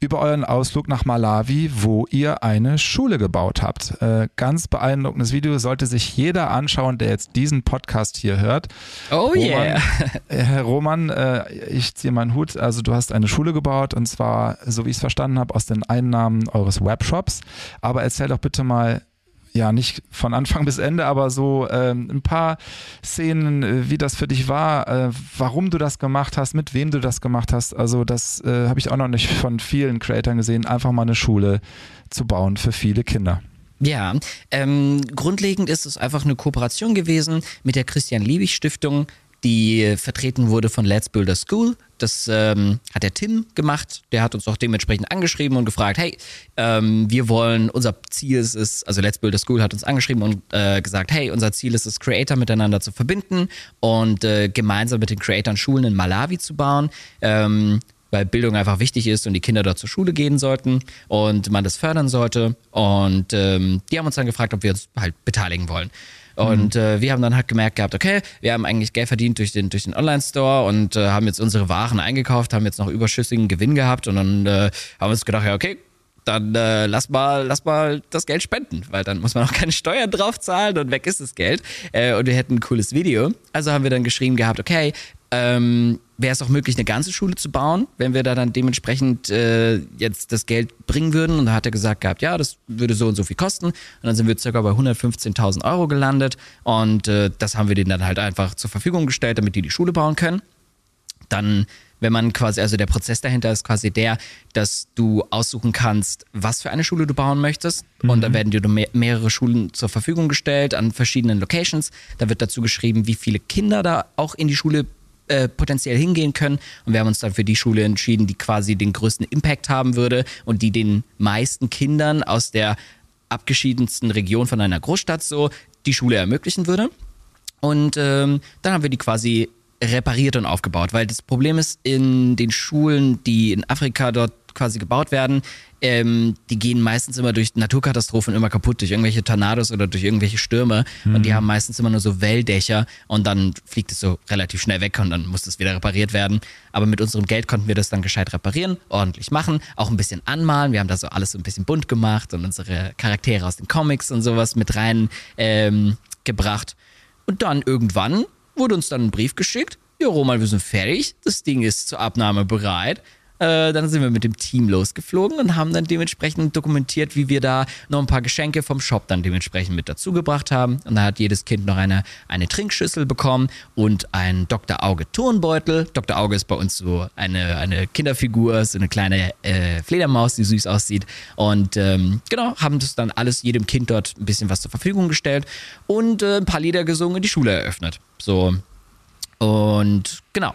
über euren Ausflug nach Malawi, wo ihr eine Schule gebaut habt. Äh, ganz beeindruckendes Video, sollte sich jeder anschauen, der jetzt diesen Podcast hier hört. Oh Roman, yeah. Herr Roman, äh, ich ziehe meinen Hut. Also du hast eine Schule gebaut und zwar, so wie ich es verstanden habe, aus den Einnahmen eures Webshops. Aber erzähl doch bitte mal, ja, nicht von Anfang bis Ende, aber so ähm, ein paar Szenen, äh, wie das für dich war, äh, warum du das gemacht hast, mit wem du das gemacht hast. Also das äh, habe ich auch noch nicht von vielen Creatoren gesehen, einfach mal eine Schule zu bauen für viele Kinder. Ja, ähm, grundlegend ist es einfach eine Kooperation gewesen mit der Christian Liebig Stiftung, die vertreten wurde von Let's Build a School. Das ähm, hat der Tim gemacht. Der hat uns auch dementsprechend angeschrieben und gefragt, hey, ähm, wir wollen, unser Ziel ist es, also Let's Build a School hat uns angeschrieben und äh, gesagt, hey, unser Ziel ist es, Creator miteinander zu verbinden und äh, gemeinsam mit den Creatoren Schulen in Malawi zu bauen. Ähm, weil Bildung einfach wichtig ist und die Kinder dort zur Schule gehen sollten und man das fördern sollte. Und ähm, die haben uns dann gefragt, ob wir uns halt beteiligen wollen. Und mhm. äh, wir haben dann halt gemerkt gehabt, okay, wir haben eigentlich Geld verdient durch den, durch den Online-Store und äh, haben jetzt unsere Waren eingekauft, haben jetzt noch überschüssigen Gewinn gehabt und dann äh, haben wir uns gedacht, ja, okay, dann äh, lass mal, lass mal das Geld spenden, weil dann muss man auch keine Steuern drauf zahlen und weg ist das Geld. Äh, und wir hätten ein cooles Video. Also haben wir dann geschrieben gehabt, okay, ähm, wäre es auch möglich, eine ganze Schule zu bauen, wenn wir da dann dementsprechend äh, jetzt das Geld bringen würden. Und da hat er gesagt gehabt, ja, das würde so und so viel kosten. Und dann sind wir circa bei 115.000 Euro gelandet. Und äh, das haben wir denen dann halt einfach zur Verfügung gestellt, damit die die Schule bauen können. Dann, wenn man quasi, also der Prozess dahinter ist quasi der, dass du aussuchen kannst, was für eine Schule du bauen möchtest. Mhm. Und dann werden dir mehrere Schulen zur Verfügung gestellt an verschiedenen Locations. Da wird dazu geschrieben, wie viele Kinder da auch in die Schule äh, potenziell hingehen können. Und wir haben uns dann für die Schule entschieden, die quasi den größten Impact haben würde und die den meisten Kindern aus der abgeschiedensten Region von einer Großstadt so die Schule ermöglichen würde. Und ähm, dann haben wir die quasi repariert und aufgebaut, weil das Problem ist, in den Schulen, die in Afrika dort quasi gebaut werden, ähm, die gehen meistens immer durch Naturkatastrophen immer kaputt, durch irgendwelche Tornados oder durch irgendwelche Stürme. Mhm. Und die haben meistens immer nur so Welldächer und dann fliegt es so relativ schnell weg und dann muss das wieder repariert werden. Aber mit unserem Geld konnten wir das dann gescheit reparieren, ordentlich machen, auch ein bisschen anmalen. Wir haben da so alles so ein bisschen bunt gemacht und unsere Charaktere aus den Comics und sowas mit rein ähm, gebracht. Und dann irgendwann wurde uns dann ein Brief geschickt. Ja, Roman, wir sind fertig. Das Ding ist zur Abnahme bereit. Äh, dann sind wir mit dem Team losgeflogen und haben dann dementsprechend dokumentiert, wie wir da noch ein paar Geschenke vom Shop dann dementsprechend mit dazugebracht haben. Und da hat jedes Kind noch eine, eine Trinkschüssel bekommen und ein Dr. Auge Turnbeutel. Dr. Auge ist bei uns so eine, eine Kinderfigur, so eine kleine äh, Fledermaus, die süß aussieht. Und ähm, genau, haben das dann alles jedem Kind dort ein bisschen was zur Verfügung gestellt und äh, ein paar Lieder gesungen und die Schule eröffnet. So. Und genau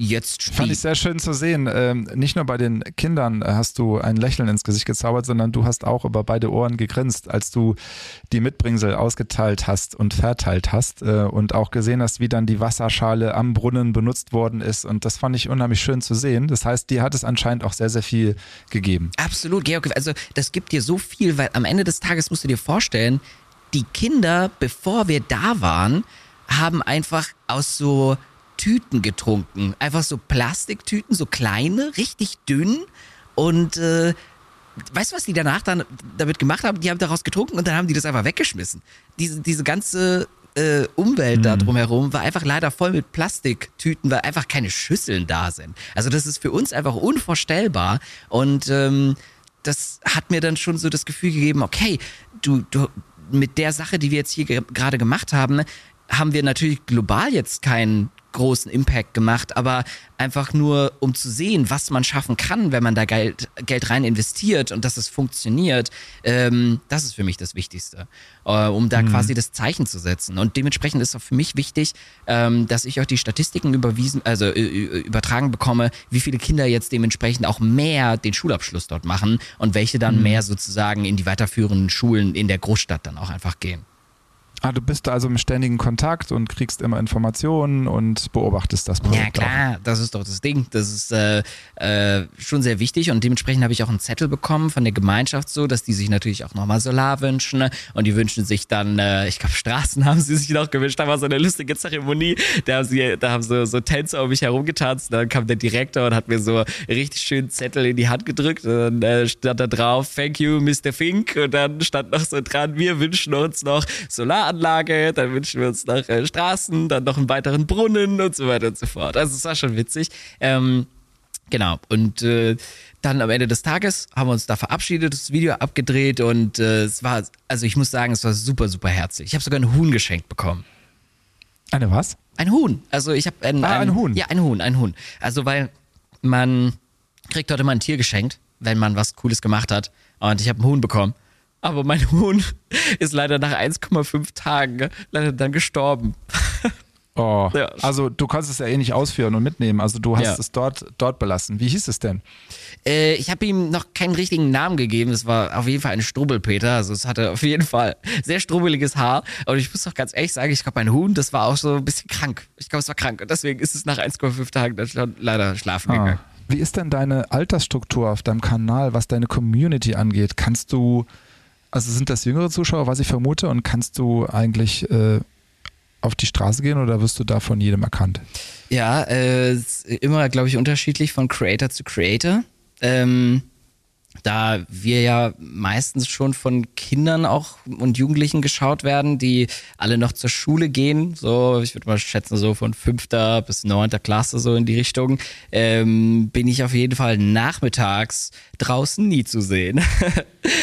jetzt spielt. Fand ich sehr schön zu sehen. Ähm, nicht nur bei den Kindern hast du ein Lächeln ins Gesicht gezaubert, sondern du hast auch über beide Ohren gegrinst, als du die Mitbringsel ausgeteilt hast und verteilt hast äh, und auch gesehen hast, wie dann die Wasserschale am Brunnen benutzt worden ist. Und das fand ich unheimlich schön zu sehen. Das heißt, dir hat es anscheinend auch sehr, sehr viel gegeben. Absolut, Georg. Also das gibt dir so viel, weil am Ende des Tages musst du dir vorstellen, die Kinder, bevor wir da waren, haben einfach aus so Tüten getrunken. Einfach so Plastiktüten, so kleine, richtig dünn. Und äh, weißt du, was die danach dann damit gemacht haben? Die haben daraus getrunken und dann haben die das einfach weggeschmissen. Diese, diese ganze äh, Umwelt mhm. da drumherum war einfach leider voll mit Plastiktüten, weil einfach keine Schüsseln da sind. Also das ist für uns einfach unvorstellbar. Und ähm, das hat mir dann schon so das Gefühl gegeben, okay, du, du mit der Sache, die wir jetzt hier ge gerade gemacht haben, haben wir natürlich global jetzt keinen großen Impact gemacht, aber einfach nur, um zu sehen, was man schaffen kann, wenn man da Geld, Geld rein investiert und dass es funktioniert, ähm, das ist für mich das Wichtigste, äh, um da mhm. quasi das Zeichen zu setzen. Und dementsprechend ist auch für mich wichtig, ähm, dass ich auch die Statistiken überwiesen, also äh, übertragen bekomme, wie viele Kinder jetzt dementsprechend auch mehr den Schulabschluss dort machen und welche dann mhm. mehr sozusagen in die weiterführenden Schulen in der Großstadt dann auch einfach gehen. Ah, du bist also im ständigen Kontakt und kriegst immer Informationen und beobachtest das Projekt. Ja klar, auch. das ist doch das Ding. Das ist äh, äh, schon sehr wichtig und dementsprechend habe ich auch einen Zettel bekommen von der Gemeinschaft so, dass die sich natürlich auch nochmal Solar wünschen und die wünschen sich dann, äh, ich glaube Straßen haben sie sich noch gewünscht. Da war so eine lustige Zeremonie, da haben, sie, da haben so, so Tänzer um mich herum getanzt. Dann kam der Direktor und hat mir so richtig schön Zettel in die Hand gedrückt und dann äh, stand da drauf, thank you Mr. Fink und dann stand noch so dran, wir wünschen uns noch Solar Solaranlage, dann wünschen wir uns noch äh, Straßen, dann noch einen weiteren Brunnen und so weiter und so fort. Also es war schon witzig. Ähm, genau. Und äh, dann am Ende des Tages haben wir uns da verabschiedet, das Video abgedreht und äh, es war, also ich muss sagen, es war super, super herzlich. Ich habe sogar ein Huhn geschenkt bekommen. Eine was? Ein Huhn. Also ich habe ein, ah, ein, ein Huhn. Ja, ein Huhn, ein Huhn. Also weil man kriegt heute mal ein Tier geschenkt, wenn man was Cooles gemacht hat. Und ich habe ein Huhn bekommen. Aber mein Huhn ist leider nach 1,5 Tagen leider dann gestorben. Oh, ja. also du kannst es ja eh nicht ausführen und mitnehmen. Also du hast ja. es dort, dort belassen. Wie hieß es denn? Äh, ich habe ihm noch keinen richtigen Namen gegeben. Es war auf jeden Fall ein Strubbelpeter. Also es hatte auf jeden Fall sehr strubbeliges Haar. Und ich muss doch ganz ehrlich sagen, ich glaube, mein Huhn, das war auch so ein bisschen krank. Ich glaube, es war krank. Und deswegen ist es nach 1,5 Tagen dann schon leider schlafen ah. gegangen. Wie ist denn deine Altersstruktur auf deinem Kanal, was deine Community angeht? Kannst du also sind das jüngere Zuschauer, was ich vermute, und kannst du eigentlich äh, auf die Straße gehen oder wirst du da von jedem erkannt? Ja, äh, immer, glaube ich, unterschiedlich von Creator zu Creator. Ähm, da wir ja meistens schon von Kindern auch und Jugendlichen geschaut werden, die alle noch zur Schule gehen, so ich würde mal schätzen so von fünfter bis neunter Klasse so in die Richtung, ähm, bin ich auf jeden Fall nachmittags draußen nie zu sehen.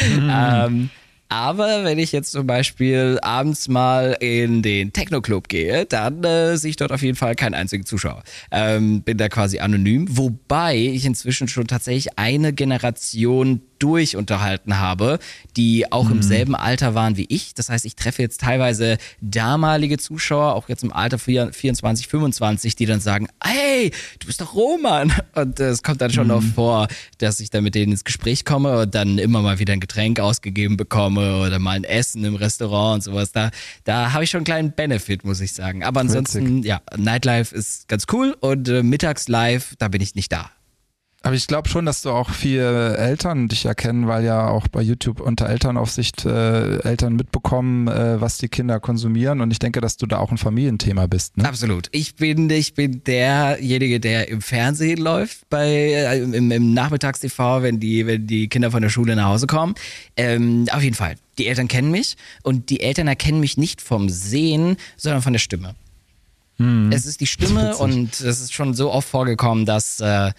Mhm. ähm, aber wenn ich jetzt zum Beispiel abends mal in den Techno-Club gehe, dann äh, sehe ich dort auf jeden Fall keinen einzigen Zuschauer. Ähm, bin da quasi anonym. Wobei ich inzwischen schon tatsächlich eine Generation durch unterhalten habe, die auch mhm. im selben Alter waren wie ich. Das heißt, ich treffe jetzt teilweise damalige Zuschauer, auch jetzt im Alter 24, 25, die dann sagen, hey, du bist doch Roman. Und es kommt dann schon mhm. oft vor, dass ich dann mit denen ins Gespräch komme und dann immer mal wieder ein Getränk ausgegeben bekomme oder mal ein Essen im Restaurant und sowas. Da, da habe ich schon einen kleinen Benefit, muss ich sagen. Aber ansonsten, Witzig. ja, Nightlife ist ganz cool und äh, Mittagslive, da bin ich nicht da. Aber ich glaube schon, dass du auch viele Eltern dich erkennen, weil ja auch bei YouTube unter Elternaufsicht äh, Eltern mitbekommen, äh, was die Kinder konsumieren. Und ich denke, dass du da auch ein Familienthema bist. Ne? Absolut. Ich bin, ich bin derjenige, der im Fernsehen läuft, bei äh, im, im Nachmittagstv, wenn die, wenn die Kinder von der Schule nach Hause kommen. Ähm, auf jeden Fall. Die Eltern kennen mich und die Eltern erkennen mich nicht vom Sehen, sondern von der Stimme. Hm. Es ist die Stimme und es ist schon so oft vorgekommen, dass äh,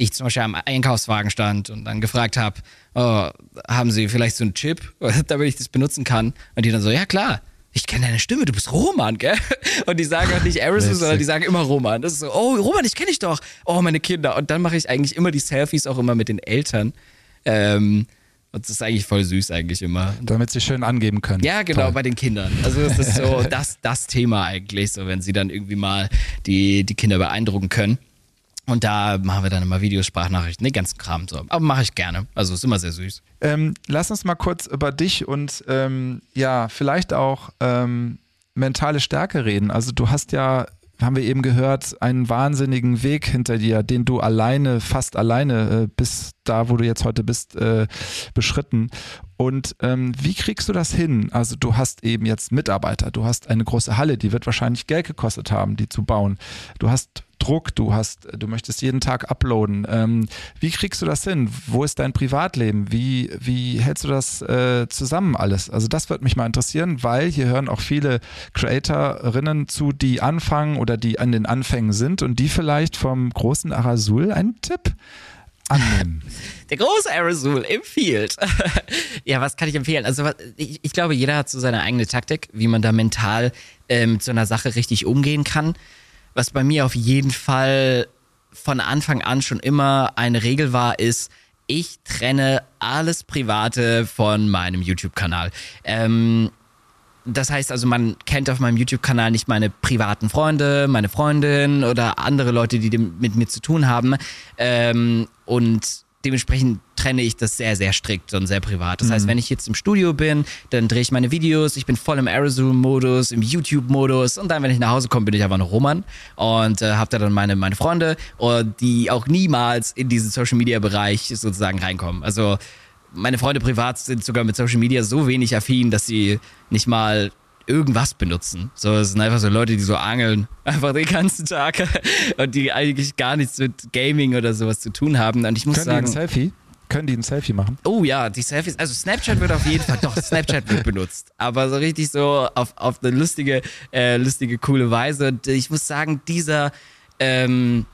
ich zum Beispiel am Einkaufswagen stand und dann gefragt habe, oh, haben Sie vielleicht so einen Chip, damit ich das benutzen kann? Und die dann so, ja klar, ich kenne deine Stimme, du bist Roman, gell? Und die sagen auch nicht Harrison, sondern die sagen immer Roman. Das ist so, oh, Roman, ich kenne dich doch. Oh, meine Kinder. Und dann mache ich eigentlich immer die Selfies auch immer mit den Eltern. Ähm, und das ist eigentlich voll süß eigentlich immer. Damit sie schön angeben können. Ja, genau, Toll. bei den Kindern. Also das ist so das, das Thema eigentlich, so wenn sie dann irgendwie mal die, die Kinder beeindrucken können. Und da machen wir dann immer Videos, Sprachnachrichten, den ganzen Kram so. Aber mache ich gerne. Also ist immer sehr süß. Ähm, lass uns mal kurz über dich und ähm, ja, vielleicht auch ähm, mentale Stärke reden. Also du hast ja, haben wir eben gehört, einen wahnsinnigen Weg hinter dir, den du alleine, fast alleine äh, bis da, wo du jetzt heute bist, äh, beschritten. Und ähm, wie kriegst du das hin? Also du hast eben jetzt Mitarbeiter, du hast eine große Halle, die wird wahrscheinlich Geld gekostet haben, die zu bauen. Du hast Druck, du hast, du möchtest jeden Tag uploaden. Ähm, wie kriegst du das hin? Wo ist dein Privatleben? Wie, wie hältst du das äh, zusammen alles? Also das würde mich mal interessieren, weil hier hören auch viele Creatorinnen zu, die anfangen oder die an den Anfängen sind und die vielleicht vom großen Arasul einen Tipp annehmen. Der große Aerosol im Field. ja, was kann ich empfehlen? Also ich, ich, glaube, jeder hat so seine eigene Taktik, wie man da mental ähm, zu einer Sache richtig umgehen kann. Was bei mir auf jeden Fall von Anfang an schon immer eine Regel war, ist, ich trenne alles Private von meinem YouTube-Kanal. Ähm, das heißt also, man kennt auf meinem YouTube-Kanal nicht meine privaten Freunde, meine Freundin oder andere Leute, die mit mir zu tun haben. Ähm, und dementsprechend trenne ich das sehr, sehr strikt und sehr privat. Das mhm. heißt, wenn ich jetzt im Studio bin, dann drehe ich meine Videos, ich bin voll im Aerosol-Modus, im YouTube-Modus und dann, wenn ich nach Hause komme, bin ich einfach noch Roman und äh, habe da dann meine, meine Freunde, die auch niemals in diesen Social-Media-Bereich sozusagen reinkommen. Also meine Freunde privat sind sogar mit Social Media so wenig affin, dass sie nicht mal irgendwas benutzen. So, es sind einfach so Leute, die so angeln, einfach den ganzen Tag und die eigentlich gar nichts mit Gaming oder sowas zu tun haben. Und ich muss Können sagen. Die ein Selfie? Können die ein Selfie machen? Oh ja, die Selfies, also Snapchat wird auf jeden Fall, doch, Snapchat wird benutzt. Aber so richtig so auf, auf eine lustige, äh, lustige, coole Weise. Und ich muss sagen, dieser, ähm,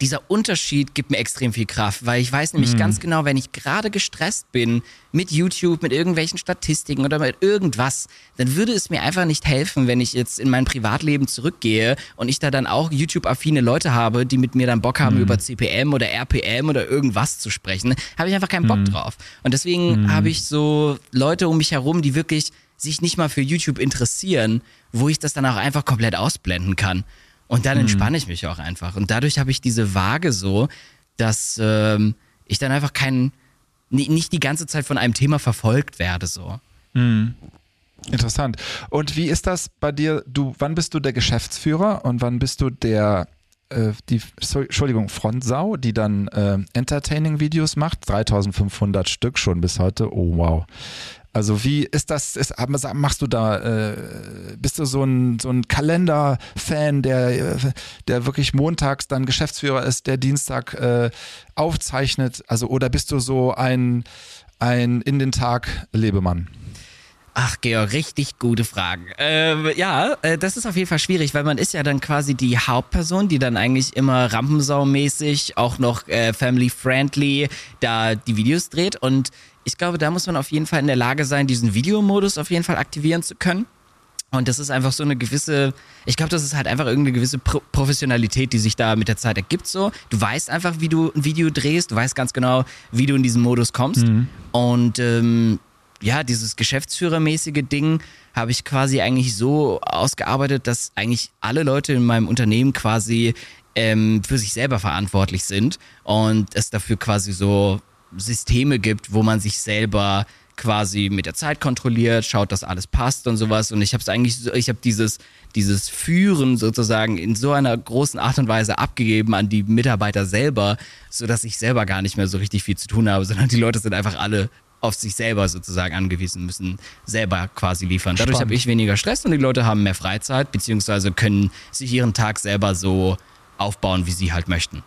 dieser Unterschied gibt mir extrem viel Kraft, weil ich weiß nämlich mhm. ganz genau, wenn ich gerade gestresst bin mit YouTube, mit irgendwelchen Statistiken oder mit irgendwas, dann würde es mir einfach nicht helfen, wenn ich jetzt in mein Privatleben zurückgehe und ich da dann auch YouTube-affine Leute habe, die mit mir dann Bock haben, mhm. über CPM oder RPM oder irgendwas zu sprechen. Habe ich einfach keinen Bock mhm. drauf. Und deswegen mhm. habe ich so Leute um mich herum, die wirklich sich nicht mal für YouTube interessieren, wo ich das dann auch einfach komplett ausblenden kann. Und dann mhm. entspanne ich mich auch einfach. Und dadurch habe ich diese Waage so, dass ähm, ich dann einfach kein, nicht die ganze Zeit von einem Thema verfolgt werde. So. Mhm. Interessant. Und wie ist das bei dir? Du, wann bist du der Geschäftsführer und wann bist du der äh, die, Entschuldigung, Frontsau, die dann äh, Entertaining-Videos macht, 3500 Stück schon bis heute. Oh wow. Also wie ist das, ist, machst du da, äh, bist du so ein, so ein Kalender-Fan, der, der wirklich montags dann Geschäftsführer ist, der Dienstag äh, aufzeichnet? Also oder bist du so ein, ein in den Tag Lebemann? Ach, Georg, richtig gute Fragen. Ähm, ja, äh, das ist auf jeden Fall schwierig, weil man ist ja dann quasi die Hauptperson, die dann eigentlich immer rampensaumäßig, auch noch äh, family-friendly da die Videos dreht. Und ich glaube, da muss man auf jeden Fall in der Lage sein, diesen Videomodus auf jeden Fall aktivieren zu können. Und das ist einfach so eine gewisse, ich glaube, das ist halt einfach irgendeine gewisse Pro Professionalität, die sich da mit der Zeit ergibt. So, du weißt einfach, wie du ein Video drehst, du weißt ganz genau, wie du in diesen Modus kommst. Mhm. Und ähm, ja, dieses Geschäftsführermäßige Ding habe ich quasi eigentlich so ausgearbeitet, dass eigentlich alle Leute in meinem Unternehmen quasi ähm, für sich selber verantwortlich sind und es dafür quasi so Systeme gibt, wo man sich selber quasi mit der Zeit kontrolliert, schaut, dass alles passt und sowas. Und ich habe es eigentlich, so- ich habe dieses, dieses Führen sozusagen in so einer großen Art und Weise abgegeben an die Mitarbeiter selber, sodass ich selber gar nicht mehr so richtig viel zu tun habe, sondern die Leute sind einfach alle auf sich selber sozusagen angewiesen, müssen selber quasi liefern. Dadurch habe ich weniger Stress und die Leute haben mehr Freizeit, beziehungsweise können sich ihren Tag selber so aufbauen, wie sie halt möchten.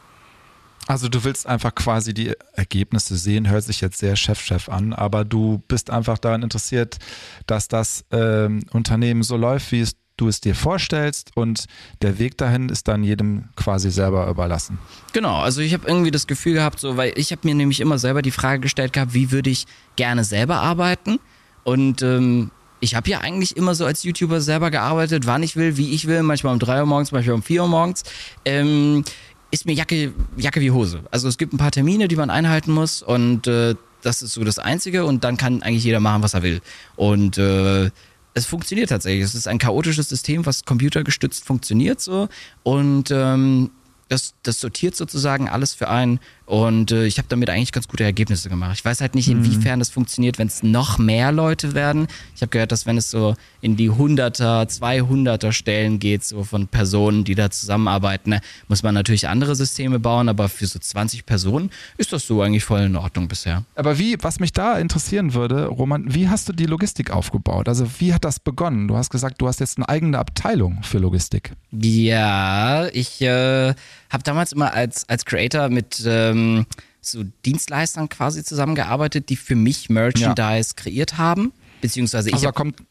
Also du willst einfach quasi die Ergebnisse sehen, hört sich jetzt sehr Chef-Chef an, aber du bist einfach daran interessiert, dass das ähm, Unternehmen so läuft, wie es, du es dir vorstellst und der Weg dahin ist dann jedem quasi selber überlassen. Genau, also ich habe irgendwie das Gefühl gehabt, so, weil ich habe mir nämlich immer selber die Frage gestellt gehabt, wie würde ich gerne selber arbeiten? Und ähm, ich habe ja eigentlich immer so als YouTuber selber gearbeitet, wann ich will, wie ich will, manchmal um 3 Uhr morgens, manchmal um 4 Uhr morgens. Ähm, ist mir Jacke, Jacke wie Hose. Also es gibt ein paar Termine, die man einhalten muss und äh, das ist so das Einzige und dann kann eigentlich jeder machen, was er will. Und äh, es funktioniert tatsächlich. Es ist ein chaotisches System, was computergestützt funktioniert so und ähm, das, das sortiert sozusagen alles für einen und äh, ich habe damit eigentlich ganz gute Ergebnisse gemacht. Ich weiß halt nicht, inwiefern das funktioniert, wenn es noch mehr Leute werden. Ich habe gehört, dass wenn es so in die Hunderter, 200er Stellen geht, so von Personen, die da zusammenarbeiten, ne, muss man natürlich andere Systeme bauen, aber für so 20 Personen ist das so eigentlich voll in Ordnung bisher. Aber wie, was mich da interessieren würde, Roman, wie hast du die Logistik aufgebaut? Also wie hat das begonnen? Du hast gesagt, du hast jetzt eine eigene Abteilung für Logistik. Ja, ich äh, habe damals immer als, als Creator mit ähm, so Dienstleistern quasi zusammengearbeitet, die für mich Merchandise kreiert haben. Beziehungsweise ich Also da kommt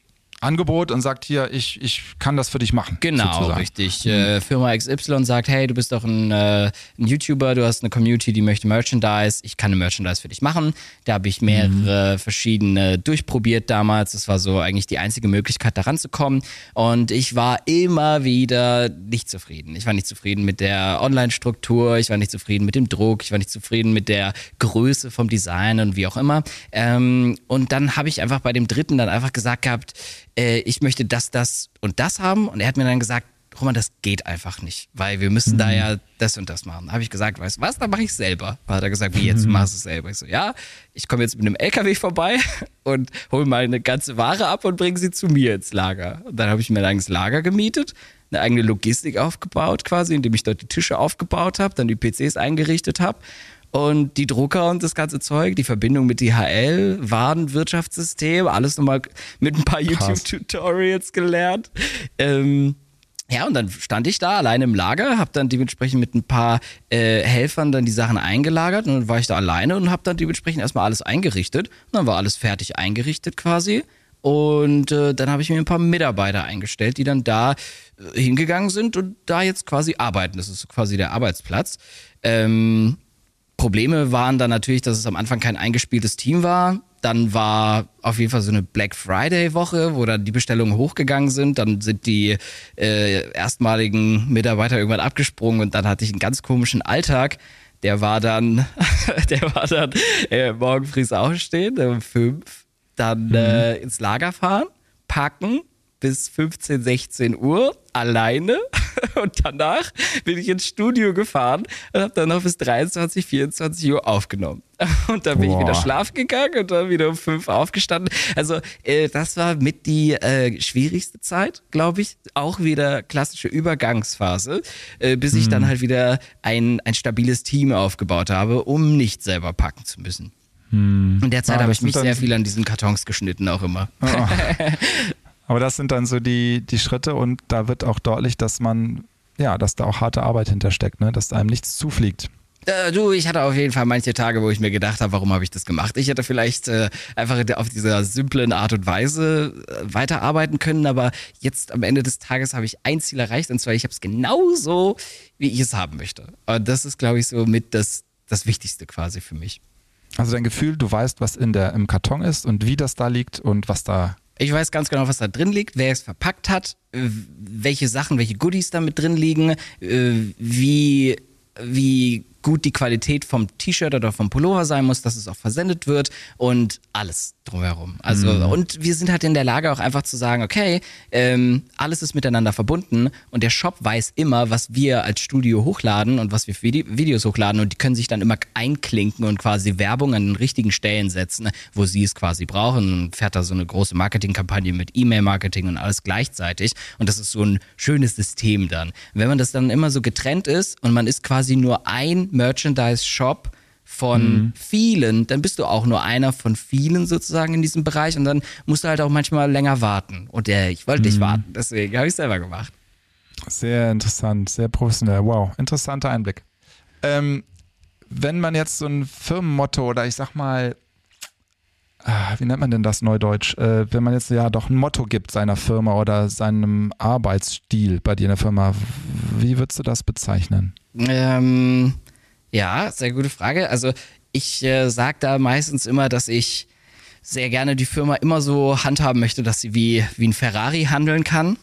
Angebot und sagt hier, ich, ich kann das für dich machen. Genau, sozusagen. richtig. Äh, Firma XY sagt, hey, du bist doch ein, äh, ein YouTuber, du hast eine Community, die möchte Merchandise, ich kann eine Merchandise für dich machen. Da habe ich mehrere verschiedene durchprobiert damals. Das war so eigentlich die einzige Möglichkeit, da ranzukommen. Und ich war immer wieder nicht zufrieden. Ich war nicht zufrieden mit der Online-Struktur, ich war nicht zufrieden mit dem Druck, ich war nicht zufrieden mit der Größe vom Design und wie auch immer. Ähm, und dann habe ich einfach bei dem dritten dann einfach gesagt gehabt, äh, ich möchte das, das und das haben. Und er hat mir dann gesagt, Roman, das geht einfach nicht, weil wir müssen da ja das und das machen. Da habe ich gesagt, weißt du was, dann mache ich selber. Da hat er gesagt, wie jetzt, du machst es selber. Ich so, ja, ich komme jetzt mit einem LKW vorbei und hole mal eine ganze Ware ab und bringe sie zu mir ins Lager. Und dann habe ich mir ein eigenes Lager gemietet, eine eigene Logistik aufgebaut quasi, indem ich dort die Tische aufgebaut habe, dann die PCs eingerichtet habe und die Drucker und das ganze Zeug, die Verbindung mit DHL, Warenwirtschaftssystem, alles nochmal mit ein paar. YouTube-Tutorials gelernt. Ähm, ja, und dann stand ich da alleine im Lager, habe dann dementsprechend mit ein paar äh, Helfern dann die Sachen eingelagert und dann war ich da alleine und habe dann dementsprechend erstmal alles eingerichtet. Und dann war alles fertig eingerichtet quasi. Und äh, dann habe ich mir ein paar Mitarbeiter eingestellt, die dann da äh, hingegangen sind und da jetzt quasi arbeiten. Das ist quasi der Arbeitsplatz. Ähm, Probleme waren dann natürlich, dass es am Anfang kein eingespieltes Team war. Dann war auf jeden Fall so eine Black Friday Woche, wo dann die Bestellungen hochgegangen sind. Dann sind die äh, erstmaligen Mitarbeiter irgendwann abgesprungen und dann hatte ich einen ganz komischen Alltag. Der war dann, der war dann äh, morgen früh aufstehen, um fünf, dann äh, ins Lager fahren, packen bis 15, 16 Uhr alleine und danach bin ich ins Studio gefahren und habe dann noch bis 23, 24 Uhr aufgenommen. Und dann bin ich Boah. wieder schlafen gegangen und dann wieder um fünf aufgestanden. Also äh, das war mit die äh, schwierigste Zeit, glaube ich. Auch wieder klassische Übergangsphase, äh, bis ich dann halt wieder ein, ein stabiles Team aufgebaut habe, um nicht selber packen zu müssen. In der Zeit Ah, habe ich mich sehr viel an diesen Kartons geschnitten, auch immer. Aber das sind dann so die, die Schritte und da wird auch deutlich, dass man, ja, dass da auch harte Arbeit hintersteckt, ne? dass einem nichts zufliegt. Äh, du, ich hatte auf jeden Fall manche Tage, wo ich mir gedacht habe, warum habe ich das gemacht? Ich hätte vielleicht äh, einfach auf dieser simplen Art und Weise äh, weiterarbeiten können, aber jetzt am Ende des Tages habe ich ein Ziel erreicht und zwar, ich habe es genauso, wie ich es haben möchte. Und das ist, glaube ich, so mit das, das Wichtigste quasi für mich. Also dein Gefühl, du weißt, was in der, im Karton ist und wie das da liegt und was da. Ich weiß ganz genau, was da drin liegt, wer es verpackt hat, äh, welche Sachen, welche Goodies da mit drin liegen, äh, wie, wie gut die Qualität vom T-Shirt oder vom Pullover sein muss, dass es auch versendet wird und alles drumherum. Also, mhm. und wir sind halt in der Lage auch einfach zu sagen, okay, ähm, alles ist miteinander verbunden und der Shop weiß immer, was wir als Studio hochladen und was wir für Videos hochladen und die können sich dann immer einklinken und quasi Werbung an den richtigen Stellen setzen, wo sie es quasi brauchen und fährt da so eine große Marketingkampagne mit E-Mail-Marketing und alles gleichzeitig und das ist so ein schönes System dann. Wenn man das dann immer so getrennt ist und man ist quasi nur ein Merchandise-Shop von mhm. vielen, dann bist du auch nur einer von vielen sozusagen in diesem Bereich und dann musst du halt auch manchmal länger warten. Und äh, ich wollte mhm. nicht warten, deswegen habe ich es selber gemacht. Sehr interessant, sehr professionell. Wow, interessanter Einblick. Ähm, wenn man jetzt so ein Firmenmotto oder ich sag mal, ah, wie nennt man denn das neudeutsch? Äh, wenn man jetzt ja doch ein Motto gibt seiner Firma oder seinem Arbeitsstil bei dir in der Firma, wie würdest du das bezeichnen? Ähm, ja, sehr gute Frage. Also ich äh, sage da meistens immer, dass ich sehr gerne die Firma immer so handhaben möchte, dass sie wie, wie ein Ferrari handeln kann.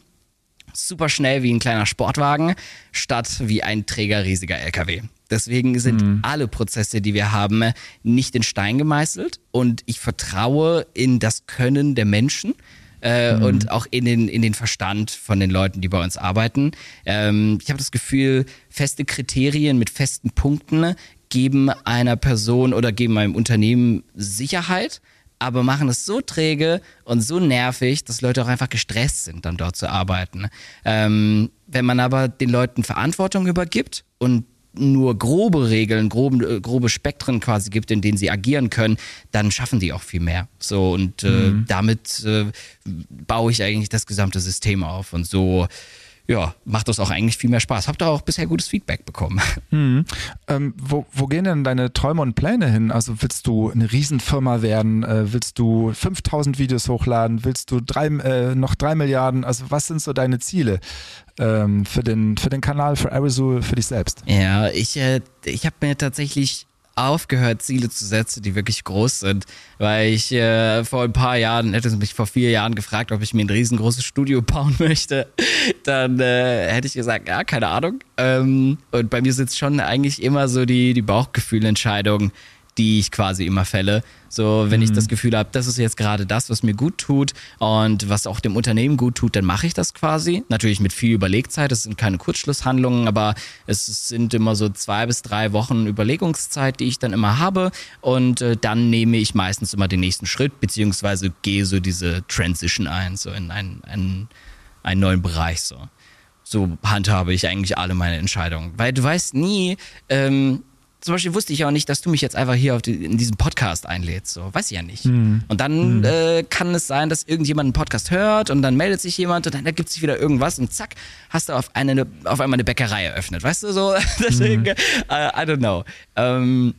Super schnell wie ein kleiner Sportwagen, statt wie ein Träger riesiger LKW. Deswegen sind mhm. alle Prozesse, die wir haben, nicht in Stein gemeißelt und ich vertraue in das Können der Menschen äh, mhm. und auch in den, in den Verstand von den Leuten, die bei uns arbeiten. Ähm, ich habe das Gefühl, feste Kriterien mit festen Punkten geben einer Person oder geben einem Unternehmen Sicherheit aber machen es so träge und so nervig, dass Leute auch einfach gestresst sind, dann dort zu arbeiten. Ähm, wenn man aber den Leuten Verantwortung übergibt und nur grobe Regeln, grobe, äh, grobe Spektren quasi gibt, in denen sie agieren können, dann schaffen die auch viel mehr. So und äh, mhm. damit äh, baue ich eigentlich das gesamte System auf und so ja, macht das auch eigentlich viel mehr Spaß. Habt ihr auch bisher gutes Feedback bekommen? Mhm. Ähm, wo, wo, gehen denn deine Träume und Pläne hin? Also willst du eine Riesenfirma werden? Äh, willst du 5000 Videos hochladen? Willst du drei, äh, noch drei Milliarden? Also was sind so deine Ziele ähm, für, den, für den Kanal, für Arizul, für dich selbst? Ja, ich, äh, ich habe mir tatsächlich aufgehört, Ziele zu setzen, die wirklich groß sind. Weil ich äh, vor ein paar Jahren, hätte mich vor vier Jahren gefragt, ob ich mir ein riesengroßes Studio bauen möchte, dann äh, hätte ich gesagt, ja, keine Ahnung. Ähm, und bei mir sitzt schon eigentlich immer so die, die Bauchgefühlentscheidung, die ich quasi immer fälle. So, wenn mhm. ich das Gefühl habe, das ist jetzt gerade das, was mir gut tut und was auch dem Unternehmen gut tut, dann mache ich das quasi. Natürlich mit viel Überlegzeit. Es sind keine Kurzschlusshandlungen, aber es sind immer so zwei bis drei Wochen Überlegungszeit, die ich dann immer habe. Und äh, dann nehme ich meistens immer den nächsten Schritt, beziehungsweise gehe so diese Transition ein, so in einen, einen, einen neuen Bereich. So. so handhabe ich eigentlich alle meine Entscheidungen. Weil du weißt nie, ähm, zum Beispiel wusste ich auch nicht, dass du mich jetzt einfach hier die, in diesen Podcast einlädst. So, weiß ich ja nicht. Mhm. Und dann mhm. äh, kann es sein, dass irgendjemand einen Podcast hört und dann meldet sich jemand und dann ergibt sich wieder irgendwas und zack, hast du auf, eine, auf einmal eine Bäckerei eröffnet. Weißt du so? Deswegen, mhm. uh, I don't know. Ähm,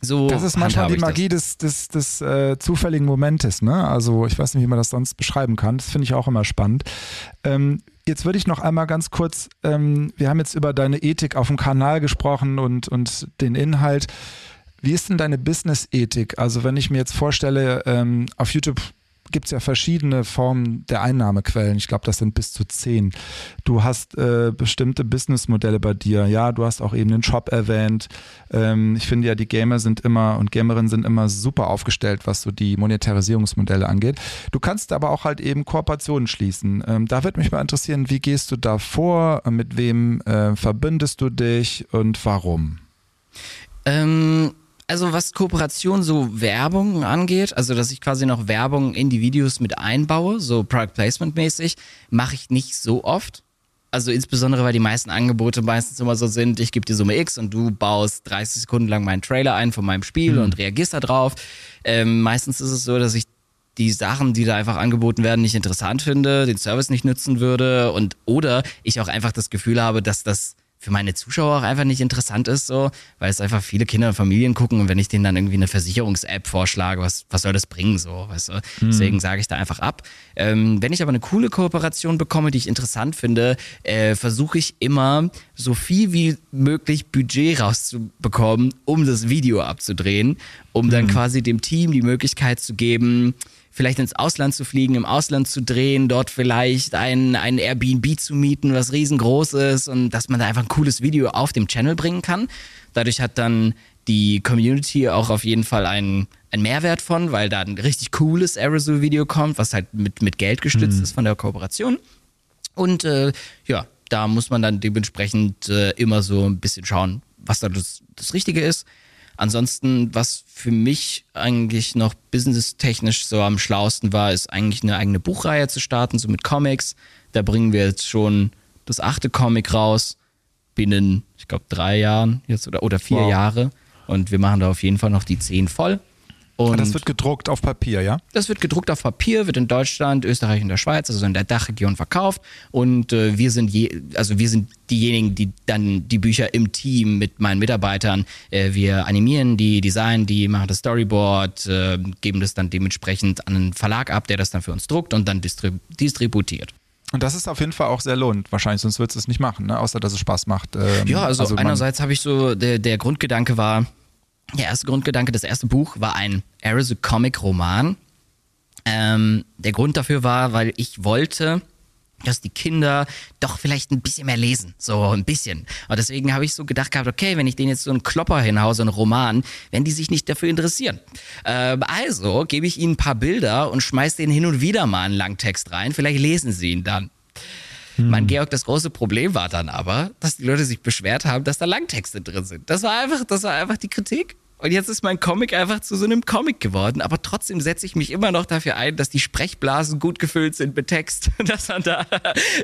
so das ist manchmal die Magie des, des, des äh, zufälligen Momentes. Ne? Also ich weiß nicht, wie man das sonst beschreiben kann. Das finde ich auch immer spannend. Ähm, Jetzt würde ich noch einmal ganz kurz, ähm, wir haben jetzt über deine Ethik auf dem Kanal gesprochen und, und den Inhalt. Wie ist denn deine Business-Ethik? Also wenn ich mir jetzt vorstelle, ähm, auf YouTube gibt es ja verschiedene Formen der Einnahmequellen. Ich glaube, das sind bis zu zehn. Du hast äh, bestimmte Businessmodelle bei dir. Ja, du hast auch eben den Shop erwähnt. Ähm, ich finde ja, die Gamer sind immer und Gamerinnen sind immer super aufgestellt, was so die Monetarisierungsmodelle angeht. Du kannst aber auch halt eben Kooperationen schließen. Ähm, da würde mich mal interessieren, wie gehst du da vor? Mit wem äh, verbündest du dich und warum? Ähm, also was Kooperation so Werbung angeht, also dass ich quasi noch Werbung in die Videos mit einbaue, so Product Placement mäßig, mache ich nicht so oft. Also insbesondere, weil die meisten Angebote meistens immer so sind, ich gebe dir Summe X und du baust 30 Sekunden lang meinen Trailer ein von meinem Spiel mhm. und reagierst da drauf. Ähm, meistens ist es so, dass ich die Sachen, die da einfach angeboten werden, nicht interessant finde, den Service nicht nutzen würde und oder ich auch einfach das Gefühl habe, dass das für meine Zuschauer auch einfach nicht interessant ist, so, weil es einfach viele Kinder und Familien gucken und wenn ich denen dann irgendwie eine Versicherungs-App vorschlage, was, was soll das bringen, so, weißt du? Mhm. Deswegen sage ich da einfach ab. Ähm, wenn ich aber eine coole Kooperation bekomme, die ich interessant finde, äh, versuche ich immer so viel wie möglich Budget rauszubekommen, um das Video abzudrehen, um dann mhm. quasi dem Team die Möglichkeit zu geben, vielleicht ins Ausland zu fliegen, im Ausland zu drehen, dort vielleicht ein, ein Airbnb zu mieten, was riesengroß ist und dass man da einfach ein cooles Video auf dem Channel bringen kann. Dadurch hat dann die Community auch auf jeden Fall einen, einen Mehrwert von, weil da ein richtig cooles Aerosol-Video kommt, was halt mit, mit Geld gestützt mhm. ist von der Kooperation. Und äh, ja, da muss man dann dementsprechend äh, immer so ein bisschen schauen, was da das, das Richtige ist. Ansonsten, was für mich eigentlich noch businesstechnisch so am schlausten war, ist eigentlich eine eigene Buchreihe zu starten, so mit Comics. Da bringen wir jetzt schon das achte Comic raus, binnen, ich glaube, drei Jahren jetzt oder, oder vier wow. Jahre. Und wir machen da auf jeden Fall noch die zehn voll. Und das wird gedruckt auf Papier, ja? Das wird gedruckt auf Papier, wird in Deutschland, Österreich und der Schweiz, also in der Dachregion verkauft. Und äh, wir sind je, also wir sind diejenigen, die dann die Bücher im Team mit meinen Mitarbeitern, äh, wir animieren die, designen die, machen das Storyboard, äh, geben das dann dementsprechend an einen Verlag ab, der das dann für uns druckt und dann distrib distributiert. Und das ist auf jeden Fall auch sehr lohnt, wahrscheinlich, sonst würdest du es nicht machen, ne? außer dass es Spaß macht. Ähm, ja, also, also einerseits habe ich so, der, der Grundgedanke war, der erste Grundgedanke, das erste Buch war ein Arizona Comic Roman. Ähm, der Grund dafür war, weil ich wollte, dass die Kinder doch vielleicht ein bisschen mehr lesen. So ein bisschen. Und deswegen habe ich so gedacht gehabt, okay, wenn ich denen jetzt so einen Klopper hinhaue, so einen Roman, werden die sich nicht dafür interessieren. Ähm, also gebe ich ihnen ein paar Bilder und schmeiße denen hin und wieder mal einen Langtext rein. Vielleicht lesen sie ihn dann. Mein hm. Georg, das große Problem war dann aber, dass die Leute sich beschwert haben, dass da Langtexte drin sind. Das war einfach, das war einfach die Kritik. Und jetzt ist mein Comic einfach zu so einem Comic geworden. Aber trotzdem setze ich mich immer noch dafür ein, dass die Sprechblasen gut gefüllt sind mit Text, dass man da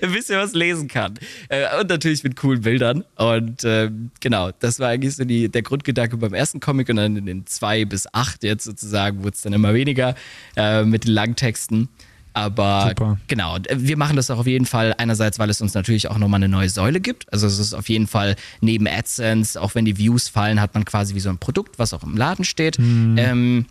ein bisschen was lesen kann. Äh, und natürlich mit coolen Bildern. Und äh, genau, das war eigentlich so die, der Grundgedanke beim ersten Comic. Und dann in den zwei bis acht jetzt sozusagen wurde es dann immer weniger äh, mit den Langtexten. Aber Super. genau, wir machen das auch auf jeden Fall einerseits, weil es uns natürlich auch nochmal eine neue Säule gibt. Also es ist auf jeden Fall neben AdSense, auch wenn die Views fallen, hat man quasi wie so ein Produkt, was auch im Laden steht. Mhm. Ähm,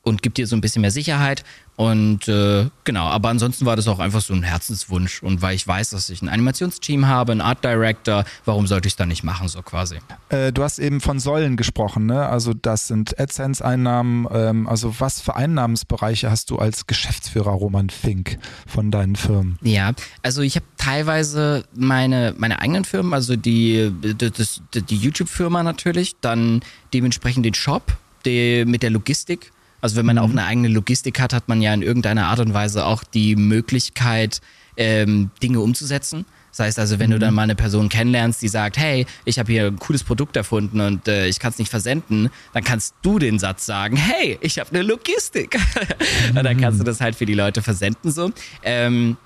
und gibt dir so ein bisschen mehr Sicherheit. Und äh, genau, aber ansonsten war das auch einfach so ein Herzenswunsch. Und weil ich weiß, dass ich ein Animationsteam habe, einen Art Director, warum sollte ich es dann nicht machen, so quasi? Äh, du hast eben von Säulen gesprochen, ne? Also das sind AdSense-Einnahmen. Ähm, also was für Einnahmensbereiche hast du als Geschäftsführer Roman Fink von deinen Firmen? Ja, also ich habe teilweise meine, meine eigenen Firmen, also die, die, die YouTube-Firma natürlich, dann dementsprechend den Shop die, mit der Logistik also wenn man mhm. auch eine eigene Logistik hat, hat man ja in irgendeiner Art und Weise auch die Möglichkeit, ähm, Dinge umzusetzen. Das heißt also, wenn mhm. du dann mal eine Person kennenlernst, die sagt, hey, ich habe hier ein cooles Produkt erfunden und äh, ich kann es nicht versenden, dann kannst du den Satz sagen, hey, ich habe eine Logistik. Mhm. und dann kannst du das halt für die Leute versenden so. Ähm,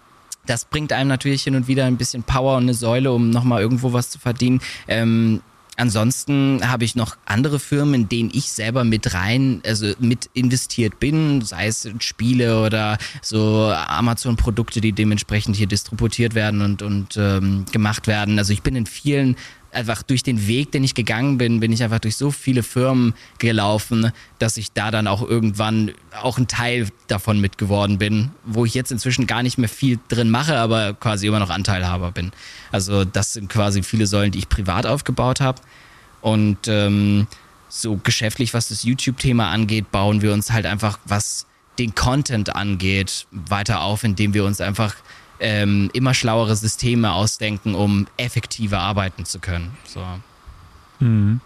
das bringt einem natürlich hin und wieder ein bisschen Power und eine Säule, um nochmal irgendwo was zu verdienen. Ähm, Ansonsten habe ich noch andere Firmen, in denen ich selber mit rein, also mit investiert bin, sei es Spiele oder so Amazon-Produkte, die dementsprechend hier distributiert werden und, und ähm, gemacht werden. Also ich bin in vielen einfach durch den Weg, den ich gegangen bin, bin ich einfach durch so viele Firmen gelaufen, dass ich da dann auch irgendwann auch ein Teil davon mitgeworden bin, wo ich jetzt inzwischen gar nicht mehr viel drin mache, aber quasi immer noch Anteilhaber bin. Also das sind quasi viele Säulen, die ich privat aufgebaut habe. Und ähm, so geschäftlich, was das YouTube-Thema angeht, bauen wir uns halt einfach, was den Content angeht, weiter auf, indem wir uns einfach ähm, immer schlauere Systeme ausdenken, um effektiver arbeiten zu können. So. Mhm.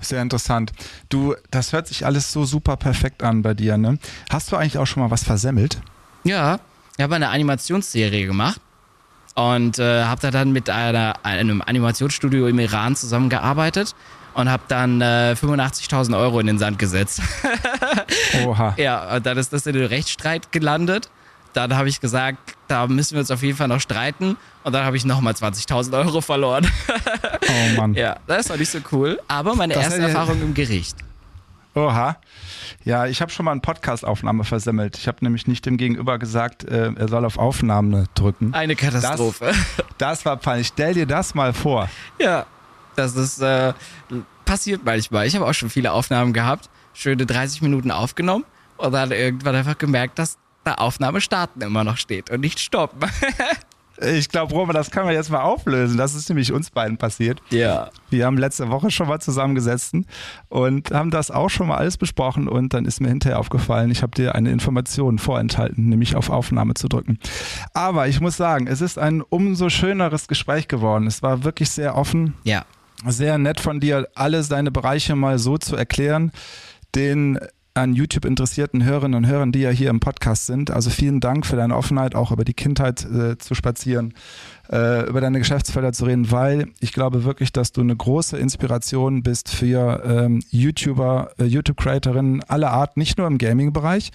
Sehr interessant. Du, das hört sich alles so super perfekt an bei dir, ne? Hast du eigentlich auch schon mal was versemmelt? Ja, ich habe eine Animationsserie gemacht und äh, habe da dann mit einer, einem Animationsstudio im Iran zusammengearbeitet und habe dann äh, 85.000 Euro in den Sand gesetzt. Oha. Ja, und dann ist das in den Rechtsstreit gelandet dann habe ich gesagt, da müssen wir uns auf jeden Fall noch streiten. Und dann habe ich nochmal 20.000 Euro verloren. oh Mann. Ja, das war nicht so cool. Aber meine das erste Erfahrung im Gericht. Oha. Ja, ich habe schon mal eine Podcast-Aufnahme versemmelt. Ich habe nämlich nicht dem Gegenüber gesagt, äh, er soll auf Aufnahme drücken. Eine Katastrophe. Das, das war peinlich. Stell dir das mal vor. Ja, das ist äh, passiert manchmal. Ich habe auch schon viele Aufnahmen gehabt, schöne 30 Minuten aufgenommen und dann irgendwann einfach gemerkt, dass da Aufnahme starten immer noch steht und nicht stoppen. Ich glaube, Roman, das können wir jetzt mal auflösen. Das ist nämlich uns beiden passiert. Ja. Wir haben letzte Woche schon mal zusammengesessen und haben das auch schon mal alles besprochen und dann ist mir hinterher aufgefallen, ich habe dir eine Information vorenthalten, nämlich auf Aufnahme zu drücken. Aber ich muss sagen, es ist ein umso schöneres Gespräch geworden. Es war wirklich sehr offen. Ja. Sehr nett von dir, alle deine Bereiche mal so zu erklären, den an YouTube interessierten Hörerinnen und Hörern, die ja hier im Podcast sind. Also vielen Dank für deine Offenheit, auch über die Kindheit äh, zu spazieren, äh, über deine Geschäftsfelder zu reden, weil ich glaube wirklich, dass du eine große Inspiration bist für ähm, YouTuber, äh, YouTube-Creatorinnen aller Art, nicht nur im Gaming-Bereich,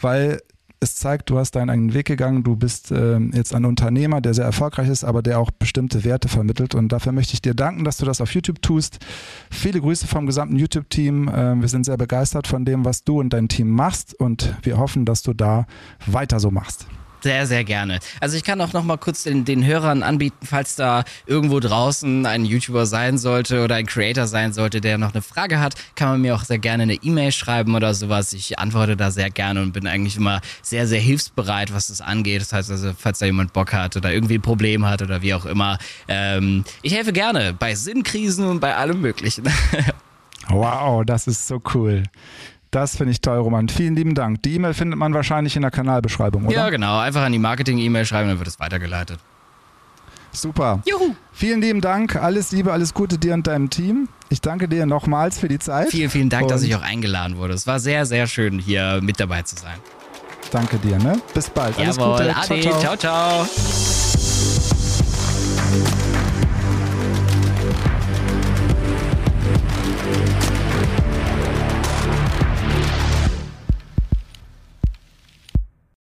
weil es zeigt, du hast deinen eigenen Weg gegangen, du bist äh, jetzt ein Unternehmer, der sehr erfolgreich ist, aber der auch bestimmte Werte vermittelt. Und dafür möchte ich dir danken, dass du das auf YouTube tust. Viele Grüße vom gesamten YouTube-Team. Äh, wir sind sehr begeistert von dem, was du und dein Team machst und wir hoffen, dass du da weiter so machst. Sehr, sehr gerne. Also ich kann auch noch mal kurz den, den Hörern anbieten, falls da irgendwo draußen ein YouTuber sein sollte oder ein Creator sein sollte, der noch eine Frage hat, kann man mir auch sehr gerne eine E-Mail schreiben oder sowas. Ich antworte da sehr gerne und bin eigentlich immer sehr, sehr hilfsbereit, was das angeht. Das heißt also, falls da jemand Bock hat oder irgendwie ein Problem hat oder wie auch immer. Ähm, ich helfe gerne bei Sinnkrisen und bei allem Möglichen. Wow, das ist so cool. Das finde ich toll, Roman. Vielen lieben Dank. Die E-Mail findet man wahrscheinlich in der Kanalbeschreibung, oder? Ja, genau. Einfach an die Marketing-E-Mail schreiben, dann wird es weitergeleitet. Super. Juhu. Vielen lieben Dank. Alles Liebe, alles Gute dir und deinem Team. Ich danke dir nochmals für die Zeit. Vielen, vielen Dank, und dass ich auch eingeladen wurde. Es war sehr, sehr schön, hier mit dabei zu sein. Danke dir, ne? Bis bald. Alles Jawohl, Gute. Ade, ciao, ciao. ciao. ciao.